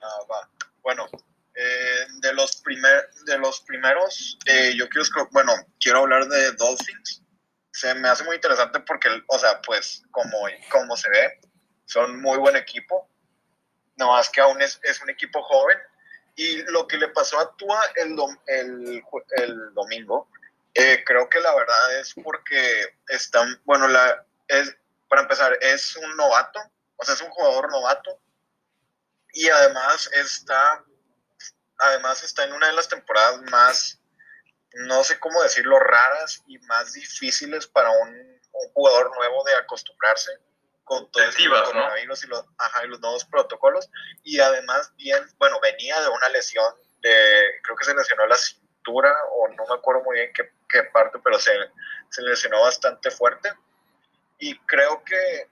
Ah, va. Bueno, eh, de, los primer, de los primeros, eh, yo quiero, bueno, quiero hablar de Dolphins. Se me hace muy interesante porque, o sea, pues como, como se ve, son muy buen equipo. No más que aún es, es un equipo joven. Y lo que le pasó a Tua el, el, el domingo, eh, creo que la verdad es porque están, bueno, la, es, para empezar, es un novato, o sea, es un jugador novato. Y además está además está en una de las temporadas más, no sé cómo decirlo, raras y más difíciles para un, jugador nuevo de acostumbrarse con todo el coronavirus y los, y los nuevos protocolos. Y además, bien, bueno, venía de una lesión, de, creo que se lesionó la cintura, o no me acuerdo muy bien qué, qué parte, pero se, se lesionó bastante fuerte. Y creo que,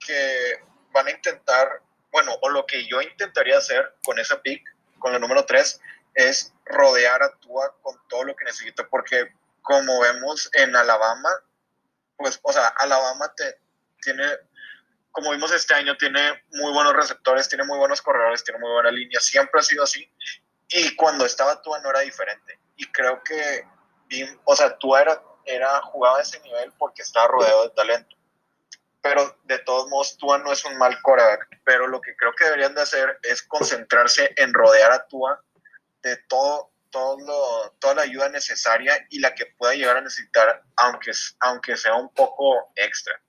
que van a intentar, bueno, o lo que yo intentaría hacer con ese pick con el número 3 es rodear a Tua con todo lo que necesita, porque como vemos en Alabama, pues, o sea, Alabama te, tiene, como vimos este año, tiene muy buenos receptores, tiene muy buenos corredores, tiene muy buena línea, siempre ha sido así, y cuando estaba Tua no era diferente, y creo que, o sea, Tua era, era, jugaba a ese nivel porque estaba rodeado de talento pero de todos modos Tua no es un mal coreback, pero lo que creo que deberían de hacer es concentrarse en rodear a Tua de todo, todo toda la ayuda necesaria y la que pueda llegar a necesitar, aunque, aunque sea un poco extra.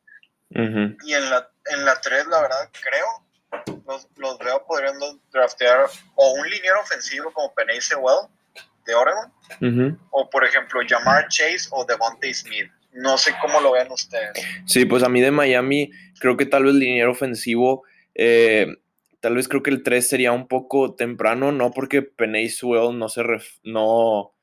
Y en la, en la 3, la verdad, creo, los, los veo podrían draftear o un liniero ofensivo como Penny Sewell de Oregon, o por ejemplo Jamar Chase o Devontae Smith no sé cómo lo vean ustedes. Sí, pues a mí de Miami creo que tal vez el dinero ofensivo, eh, tal vez creo que el 3 sería un poco temprano, no porque Penny Sewell no se, no,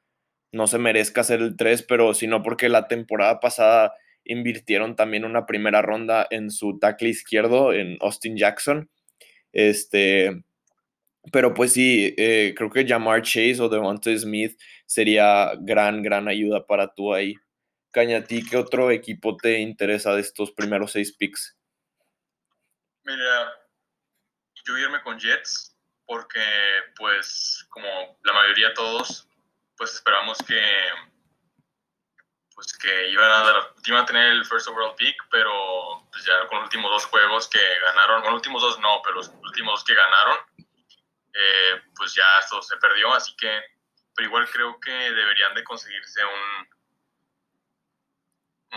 no se merezca ser el 3, pero sino porque la temporada pasada invirtieron también una primera ronda en su tackle izquierdo, en Austin Jackson. Este, pero pues sí, eh, creo que Jamar Chase o Devontae Smith sería gran, gran ayuda para tú ahí. Cañatí, ¿qué otro equipo te interesa de estos primeros seis picks? Mira, yo irme con Jets porque, pues, como la mayoría todos, pues esperamos que pues que iban a, dar, iban a tener el first overall pick, pero pues ya con los últimos dos juegos que ganaron, con los últimos dos no, pero los últimos dos que ganaron, eh, pues ya esto se perdió, así que, pero igual creo que deberían de conseguirse un,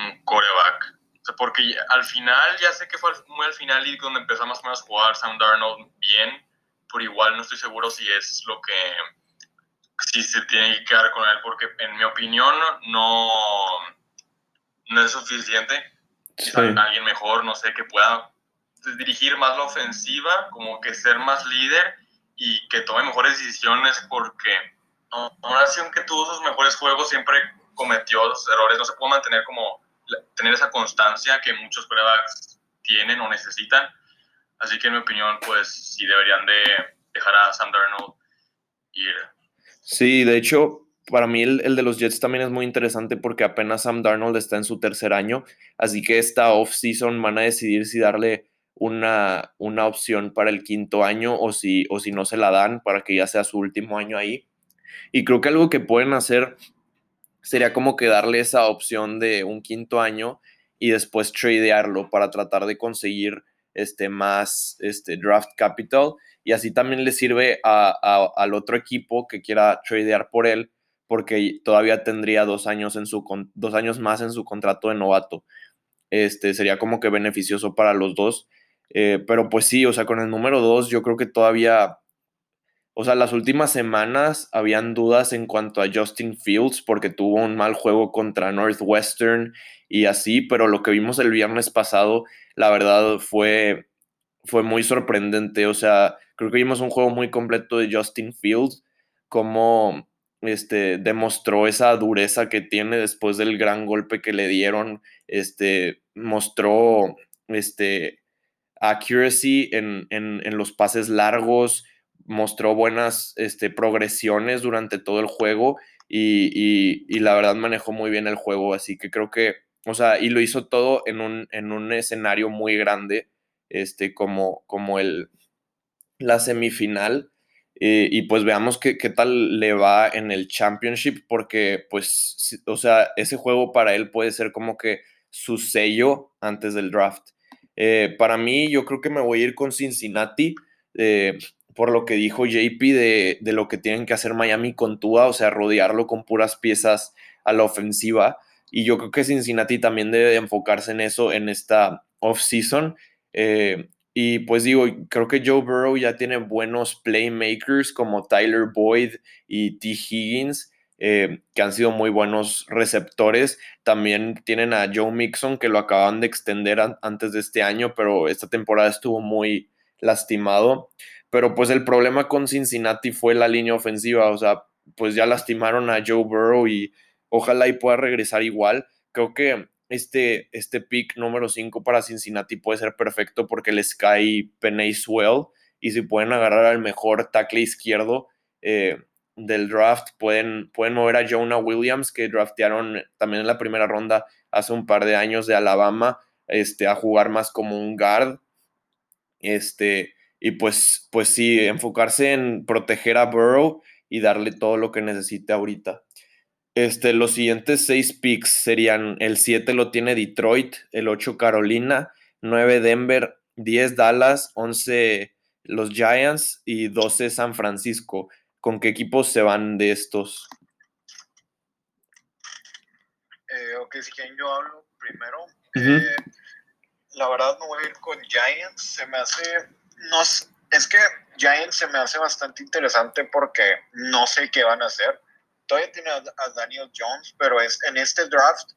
un coreback. O sea, porque al final, ya sé que fue muy al final y donde empezó más o menos a jugar Sam Darnold bien, pero igual no estoy seguro si es lo que si se tiene que quedar con él, porque en mi opinión no, no es suficiente. alguien mejor, no sé, que pueda dirigir más la ofensiva, como que ser más líder y que tome mejores decisiones, porque ahora sí, aunque tuvo sus mejores juegos, siempre cometió los errores, no se puede mantener como tener esa constancia que muchos pruebas tienen o necesitan. Así que en mi opinión, pues sí deberían de dejar a Sam Darnold ir. Sí, de hecho, para mí el, de los Jets también es muy interesante porque apenas Sam Darnold está en su tercer año, así que esta off-season van a decidir si darle una, una opción para el quinto año o si, o si no se la dan para que ya sea su último año ahí. Y creo que algo que pueden hacer sería como que darle esa opción de un quinto año y después tradearlo para tratar de conseguir este, más este, draft capital y así también le sirve al otro equipo que quiera tradear por él porque todavía tendría dos años, en su, dos años más en su contrato de novato. Este, sería como que beneficioso para los dos. Eh, pero pues sí, o sea, con el número dos yo creo que todavía o sea, las últimas semanas habían dudas en cuanto a Justin Fields porque tuvo un mal juego contra Northwestern y así, pero lo que vimos el viernes pasado, la verdad fue, fue muy sorprendente. O sea, creo que vimos un juego muy completo de Justin Fields, como este, demostró esa dureza que tiene después del gran golpe que le dieron, este, mostró este, accuracy en, en, en los pases largos, mostró buenas este, progresiones durante todo el juego y, la verdad manejó muy bien el juego, así que creo que, o sea, y lo hizo todo en un, en un escenario muy grande, este, como, como el, la semifinal. Eh, y pues veamos qué, qué, tal le va en el championship, porque pues, o sea, ese juego para él puede ser como que su sello antes del draft. Eh, para mí, yo creo que me voy a ir con Cincinnati. Eh, por lo que dijo JP de, lo que tienen que hacer Miami con Tua, o sea, rodearlo con puras piezas a la ofensiva. Y yo creo que Cincinnati también debe enfocarse en eso en esta off-season. Eh, y pues digo, creo que Joe Burrow ya tiene buenos playmakers como Tyler Boyd y T. Higgins, eh, que han sido muy buenos receptores. También tienen a Joe Mixon, que lo acaban de extender antes de este año, pero esta temporada estuvo muy lastimado. Pero pues el problema con Cincinnati fue la línea ofensiva, o sea, pues ya lastimaron a Joe Burrow y ojalá y pueda regresar igual. Creo que este, este pick número 5 para Cincinnati puede ser perfecto porque les cae Penny Swell y si pueden agarrar al mejor tackle izquierdo eh, del draft, pueden, pueden mover a Jonah Williams, que draftearon también en la primera ronda hace un par de años de Alabama, este, a jugar más como un guard. Este, y pues, pues sí, enfocarse en proteger a Burrow y darle todo lo que necesite ahorita. Este, los siguientes seis picks serían: el 7 lo tiene Detroit, el 8 Carolina, 9 Denver, 10 Dallas, 11 los Giants y 12 San Francisco. ¿Con qué equipos se van de estos? Eh, ok, si quieren yo hablo primero. Eh, la verdad me voy a ir con Giants. Se me hace no, es que Giants se me hace bastante interesante porque no sé qué van a hacer. Todavía tiene a, Daniel Jones, pero es en este draft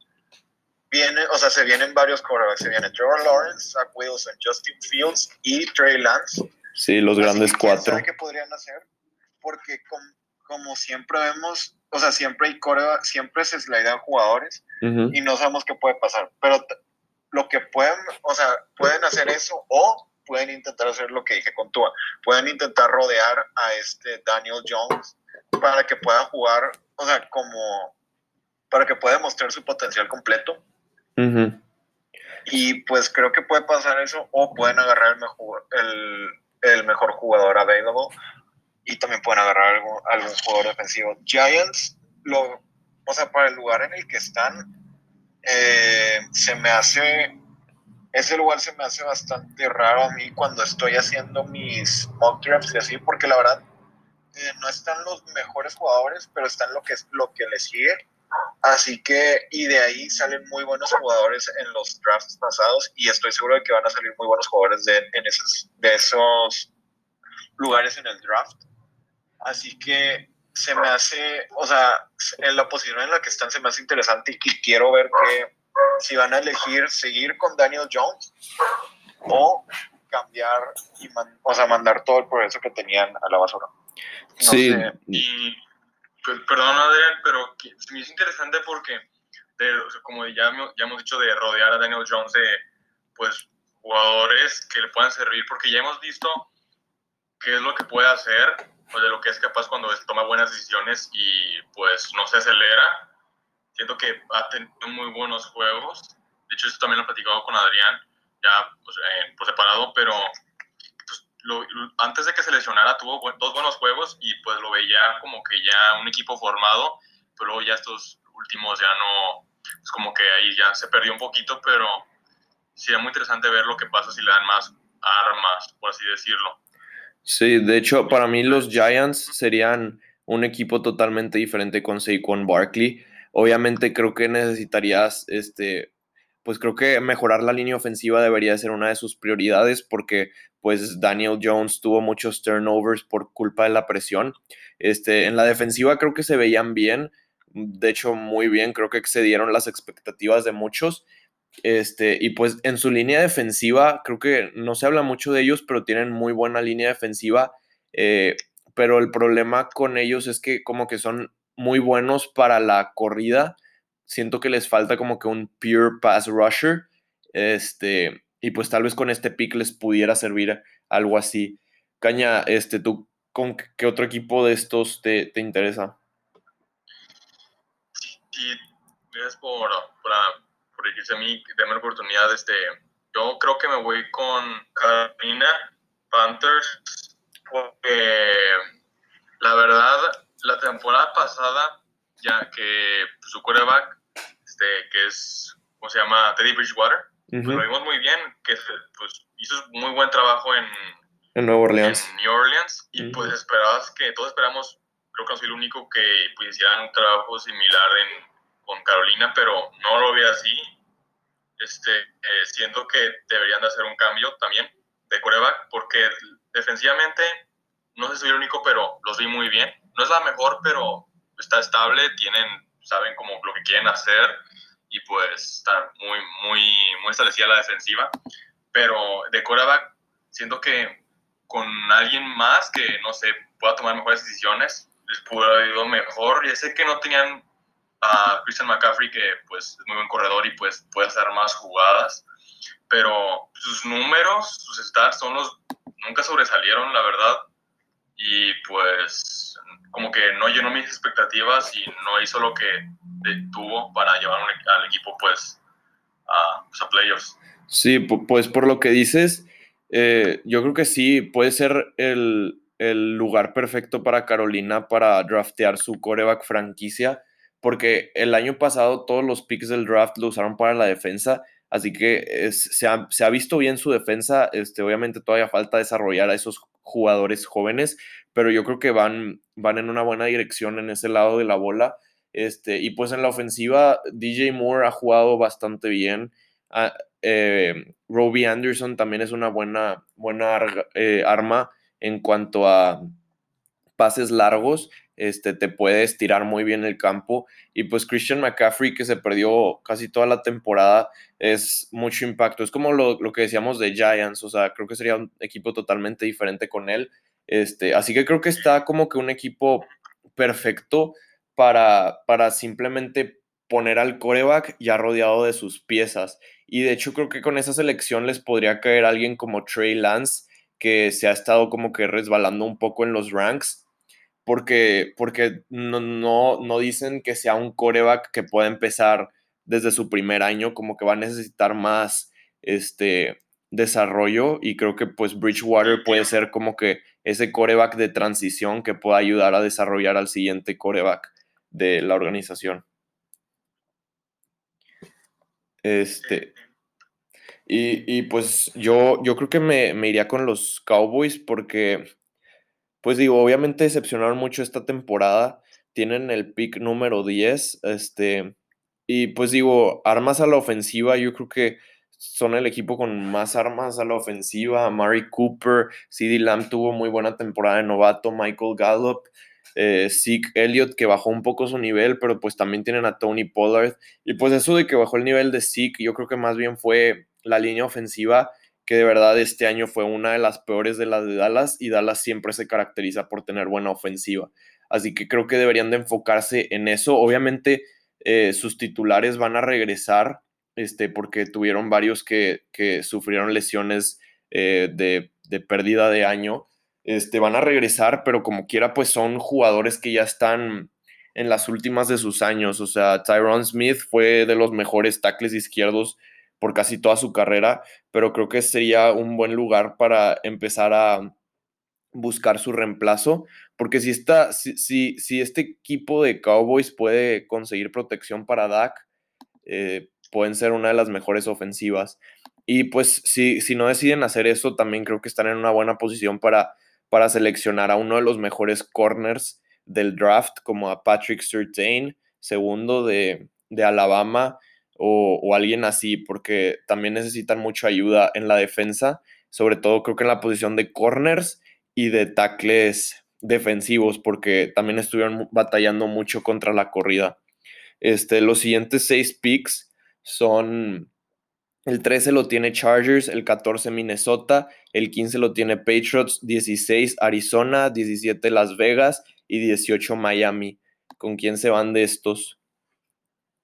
viene, o sea, se vienen varios quarterbacks. Se viene Trevor Lawrence, Zach Wilson, Justin Fields y Trey Lance. Sí, los grandes cuatro. ¿Qué podrían hacer? Porque como siempre vemos, o sea, siempre hay quarterback, siempre se idea jugadores y no sabemos qué puede pasar. Pero lo que pueden, o sea, pueden hacer eso o pueden intentar hacer lo que dije con Tua. Pueden intentar rodear a este Daniel Jones para que pueda jugar, o sea, como para que pueda mostrar su potencial completo. Y pues creo que puede pasar eso o pueden agarrar el mejor, el, el mejor jugador available y también pueden agarrar algún, algún jugador defensivo. Giants, lo, o sea, para el lugar en el que están, eh, se me hace, ese lugar se me hace bastante raro a mí cuando estoy haciendo mis mock drafts y así, porque la verdad eh, no están los mejores jugadores, pero están lo que, lo que le sigue. Así que, y de ahí salen muy buenos jugadores en los drafts pasados y estoy seguro de que van a salir muy buenos jugadores de, en esos, de esos lugares en el draft. Así que se me hace, o sea, en la posición en la que están se me hace interesante y quiero ver que si van a elegir seguir con Daniel Jones o cambiar y o sea, mandar todo el progreso que tenían a la basura. sí. Y, pues, perdón, Adrián, pero se me hizo interesante porque, como ya, ya hemos dicho, de rodear a Daniel Jones de, pues, jugadores que le puedan servir, porque ya hemos visto qué es lo que puede hacer o de lo que es capaz cuando toma buenas decisiones y pues no se acelera. Siento que ha tenido muy buenos juegos. De hecho, esto también lo he platicado con Adrián, ya pues, por separado, pero pues, antes de que se lesionara tuvo dos buenos juegos y pues lo veía como que ya un equipo formado, pero luego ya estos últimos ya no, es como que ahí ya se perdió un poquito, pero sería muy interesante ver lo que pasa si le dan más armas, por así decirlo. Sí, de hecho, para mí los Giants serían un equipo totalmente diferente con Saquon Barkley. Obviamente creo que necesitarías, este, pues creo que mejorar la línea ofensiva debería ser una de sus prioridades porque pues Daniel Jones tuvo muchos turnovers por culpa de la presión. Este, en la defensiva creo que se veían bien, de hecho muy bien, creo que excedieron las expectativas de muchos este, y pues en su línea defensiva, creo que no se habla mucho de ellos, pero tienen muy buena línea defensiva. Eh, pero el problema con ellos es que como que son muy buenos para la corrida. Siento que les falta como que un pure pass rusher. Este, y pues tal vez con este pick les pudiera servir algo así. Caña, este, ¿tú con qué otro equipo de estos te, te interesa? Sí, por, por por decirse a mí, déme la oportunidad, este, yo creo que me voy con Carolina Panthers, porque la verdad, la temporada pasada, ya que su quarterback, este, que es, ¿cómo se llama? Teddy Bridgewater, pues lo vimos muy bien, que pues, hizo muy buen trabajo en, en Nueva Orleans. En New Orleans, y pues esperabas que, todos esperamos, creo que no soy el único que pues, hiciera un trabajo similar en con Carolina, pero no lo vi así. Este, eh, siento que deberían de hacer un cambio también de coreback, porque defensivamente, no sé si soy el único, pero los vi muy bien. No es la mejor, pero está estable, tienen, saben como lo que quieren hacer y pues está muy, muy, muy establecida la defensiva. Pero de coreback, siento que con alguien más que, no sé, pueda tomar mejores decisiones, les pudo haber ido mejor. Ya sé que no tenían a Christian McCaffrey, que pues es muy buen corredor y pues puede hacer más jugadas, pero sus números, sus stats son los, nunca sobresalieron, la verdad, y pues como que no llenó mis expectativas y no hizo lo que tuvo para llevar al equipo pues a, pues, a playoffs. Sí, pues por lo que dices, eh, yo creo que sí, puede ser el, el lugar perfecto para Carolina para draftear su coreback franquicia porque el año pasado todos los picks del draft lo usaron para la defensa, así que se, ha, visto bien su defensa, este, obviamente todavía falta desarrollar a esos jugadores jóvenes, pero yo creo que van, van en una buena dirección en ese lado de la bola. Este, y pues en la ofensiva, DJ Moore ha jugado bastante bien. Ah, eh, Robbie Anderson también es una buena, buena eh, arma en cuanto a pases largos este, te puede estirar muy bien el campo. Y pues Christian McCaffrey, que se perdió casi toda la temporada, es mucho impacto. Es como lo, que decíamos de Giants, o sea, creo que sería un equipo totalmente diferente con él. Este, así que creo que está como que un equipo perfecto para, para simplemente poner al coreback ya rodeado de sus piezas. Y de hecho creo que con esa selección les podría caer alguien como Trey Lance, que se ha estado como que resbalando un poco en los ranks porque, porque no, no, no dicen que sea un coreback que pueda empezar desde su primer año, como que va a necesitar más este, desarrollo y creo que pues Bridgewater puede ser como que ese coreback de transición que pueda ayudar a desarrollar al siguiente coreback de la organización. Este, y, pues yo, yo creo que me, me, iría con los Cowboys porque, pues digo, obviamente decepcionaron mucho esta temporada. Tienen el pick número 10. Este, y pues digo, armas a la ofensiva, yo creo que son el equipo con más armas a la ofensiva. Mari Cooper, CD Lamb tuvo muy buena temporada de novato, Michael Gallup, eh, Zeke Elliott que bajó un poco su nivel, pero pues también tienen a Tony Pollard. Y pues eso de que bajó el nivel de Zeke, yo creo que más bien fue la línea ofensiva que de verdad este año fue una de las peores de las de Dallas y Dallas siempre se caracteriza por tener buena ofensiva. Así que creo que deberían de enfocarse en eso. Obviamente eh, sus titulares van a regresar este, porque tuvieron varios que, sufrieron lesiones eh, de, pérdida de año, este, van a regresar, pero como quiera, pues son jugadores que ya están en las últimas de sus años. O sea, Tyron Smith fue de los mejores tackles izquierdos por casi toda su carrera, pero creo que sería un buen lugar para empezar a buscar su reemplazo, porque si, está, si, si, este equipo de Cowboys puede conseguir protección para Dak, eh, pueden ser una de las mejores ofensivas. Y pues si, si no deciden hacer eso, también creo que están en una buena posición para, para seleccionar a uno de los mejores corners del draft, como a Patrick Surtain, segundo de, Alabama, o, alguien así, porque también necesitan mucha ayuda en la defensa, sobre todo creo que en la posición de corners y de tackles defensivos, porque también estuvieron batallando mucho contra la corrida. Este, los siguientes seis picks son el 13 lo tiene Chargers, el 14 Minnesota, el 15 lo tiene Patriots, 16 Arizona, 17 Las Vegas y 18 Miami. ¿Con quién se van de estos?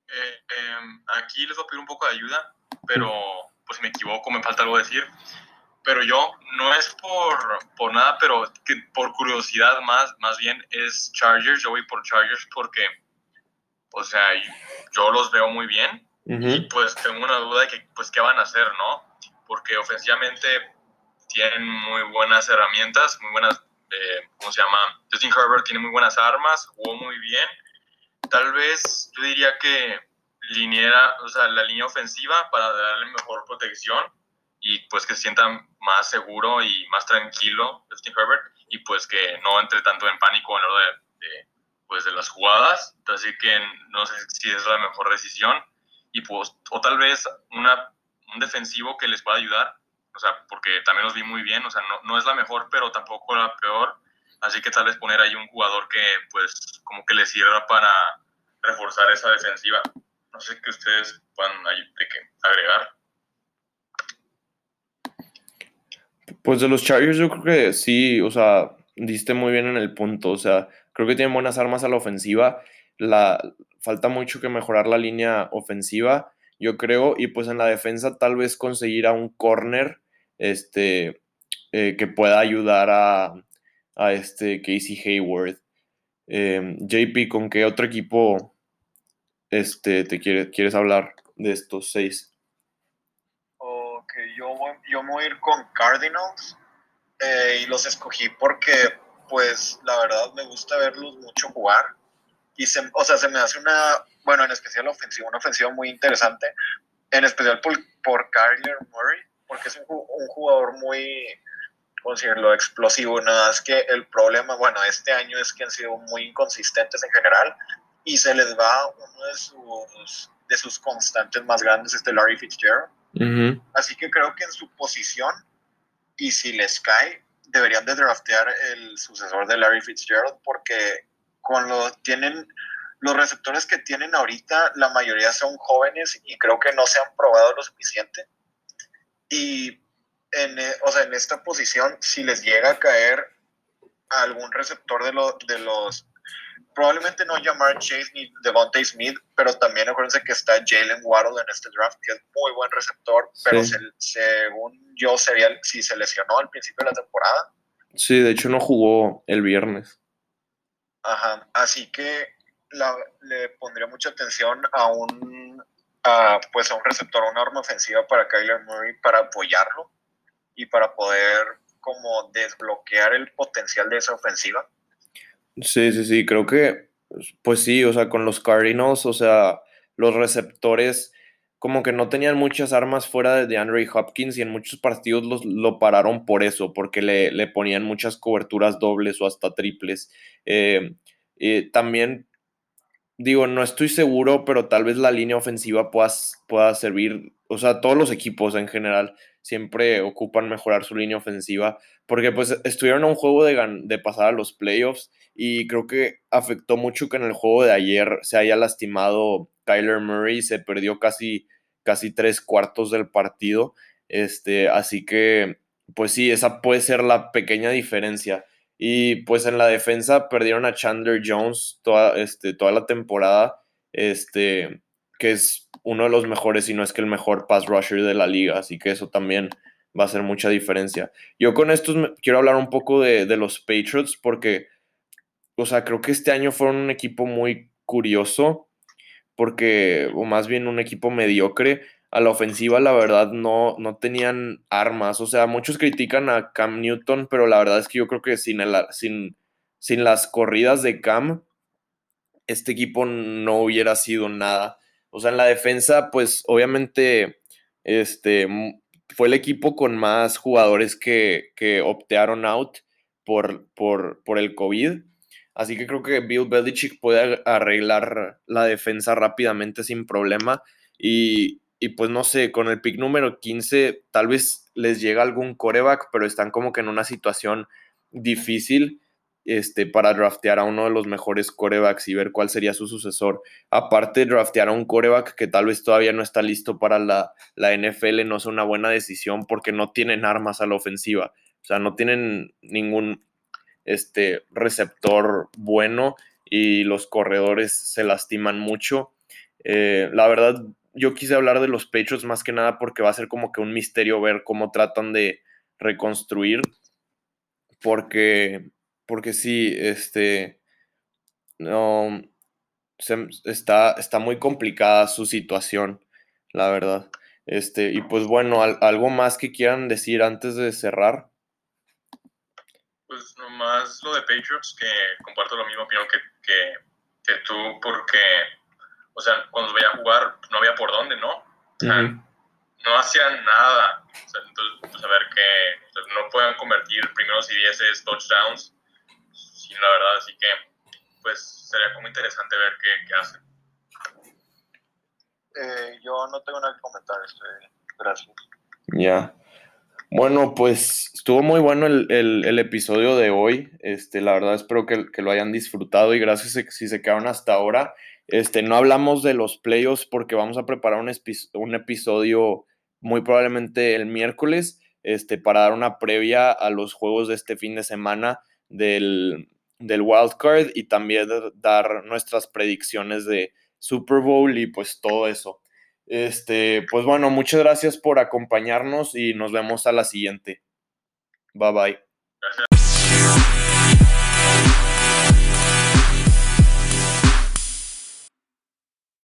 Eh, em, aquí les voy a pedir un poco de ayuda, pero pues me equivoco, me falta algo decir. Pero yo, no es por, por nada, pero que por curiosidad más, más bien es Chargers. Yo voy por Chargers porque, o sea, yo los veo muy bien y pues tengo una duda de que, pues, qué van a hacer, ¿no? Porque ofensivamente tienen muy buenas herramientas, muy buenas, eh, ¿cómo se llama? Justin Herbert tiene muy buenas armas, jugó muy bien. Tal vez yo diría que liniera, o sea, la línea ofensiva para darle mejor protección y pues que se sienta más seguro y más tranquilo Justin Herbert y pues que no entre tanto en pánico en lo de, de, pues de las jugadas. Así que no sé si es la mejor decisión y pues, o tal vez una, un defensivo que les pueda ayudar, o sea, porque también los vi muy bien, o sea, no, no es la mejor, pero tampoco la peor, así que tal vez poner ahí un jugador que, pues, como que les sirva para reforzar esa defensiva. No sé qué ustedes puedan de qué agregar. Pues de los Chargers yo creo que sí, o sea, diste muy bien en el punto, o sea, creo que tienen buenas armas a la ofensiva. La, falta mucho que mejorar la línea ofensiva, yo creo, y pues en la defensa tal vez conseguir a un corner este, eh, que pueda ayudar a, a este Casey Hayward. Em, JP, ¿con qué otro equipo este, te quiere, quieres hablar de estos seis? Ok, yo, yo voy a ir con Cardinals eh, y los escogí porque, pues, la verdad me gusta verlos mucho jugar y se, o sea, se me hace una, bueno, en especial ofensiva, una ofensiva muy interesante, en especial por, por Kyler Murray, porque es un jugador muy, ¿cómo decirlo?, explosivo. Nada es que el problema, bueno, este año es que han sido muy inconsistentes en general y se les va uno de sus, de sus constantes más grandes, este Larry Fitzgerald. Así que creo que en su posición, y si les cae, deberían de draftear el sucesor de Larry Fitzgerald porque con lo tienen los receptores que tienen ahorita, la mayoría son jóvenes y creo que no se han probado lo suficiente. Y en, eh, o sea, en esta posición, si les llega a caer algún receptor de, de los, probablemente no Jamar Chase ni Devontae Smith, pero también acuérdense que está Jalen Waddle en este draft, que es muy buen receptor, pero según yo sería si se lesionó al principio de la temporada. Sí, de hecho no jugó el viernes. Ajá, así que le pondría mucha atención a un, a, pues a un receptor, a una arma ofensiva para Kyler Murray para apoyarlo y para poder como desbloquear el potencial de esa ofensiva. Sí, sí, sí, creo que, pues sí, o sea, con los Cardinals, o sea, los receptores como que no tenían muchas armas fuera de Andre Hopkins y en muchos partidos los, lo pararon por eso, porque le, le ponían muchas coberturas dobles o hasta triples. Eh, también, digo, no estoy seguro, pero tal vez la línea ofensiva pueda, pueda servir, o sea, todos los equipos en general siempre ocupan mejorar su línea ofensiva, porque pues estuvieron a un juego de, de pasar a los playoffs y creo que afectó mucho que en el juego de ayer se haya lastimado Kyler Murray, se perdió casi, casi tres cuartos del partido, este, así que pues sí, esa puede ser la pequeña diferencia. Y pues en la defensa perdieron a Chandler Jones toda, este, toda la temporada, este, que es uno de los mejores, si no es que el mejor pass rusher de la liga, así que eso también va a hacer mucha diferencia. Yo con estos quiero hablar un poco de, de los Patriots porque, o sea, creo que este año fueron un equipo muy curioso, porque, o más bien un equipo mediocre, a la ofensiva, la verdad, no, no tenían armas. O sea, muchos critican a Cam Newton, pero la verdad es que yo creo que sin, el, sin, sin las corridas de Cam, este equipo no hubiera sido nada. O sea, en la defensa, pues obviamente, este, fue el equipo con más jugadores que, que optaron out por, por, por el COVID. Así que creo que Bill Belichick puede arreglar la defensa rápidamente sin problema. Y, y pues no sé, con el pick número 15 tal vez les llega algún coreback, pero están como que en una situación difícil este, para draftear a uno de los mejores corebacks y ver cuál sería su sucesor. Aparte, draftear a un coreback que tal vez todavía no está listo para la, la NFL no es una buena decisión porque no tienen armas a la ofensiva. O sea, no tienen ningún este, receptor bueno y los corredores se lastiman mucho. Eh, la verdad, yo quise hablar de los Patriots más que nada porque va a ser como que un misterio ver cómo tratan de reconstruir. Porque, porque sí, este, no, está, está muy complicada su situación, la verdad. Este, y pues bueno, algo más que quieran decir antes de cerrar. Pues nomás lo de Patriots, que comparto lo mismo opinión que, que, que tú, porque o sea, cuando veía a jugar no había por dónde, ¿no? No hacían nada. O sea, entonces, pues a ver que no puedan convertir primeros y dieces touchdowns, la verdad, así que pues sería como interesante ver qué, qué hacen. Eh, yo no tengo nada que comentar, este, gracias. Ya. Bueno, pues estuvo muy bueno el, el, el, episodio de hoy. Este, la verdad espero que, que, lo hayan disfrutado y gracias si se quedaron hasta ahora. Este, no hablamos de los playoffs porque vamos a preparar un, un episodio muy probablemente el miércoles este, para dar una previa a los juegos de este fin de semana del, del wildcard y también dar nuestras predicciones de Super Bowl y pues todo eso. Este, pues bueno, muchas gracias por acompañarnos y nos vemos a la siguiente. Bye bye. Gracias.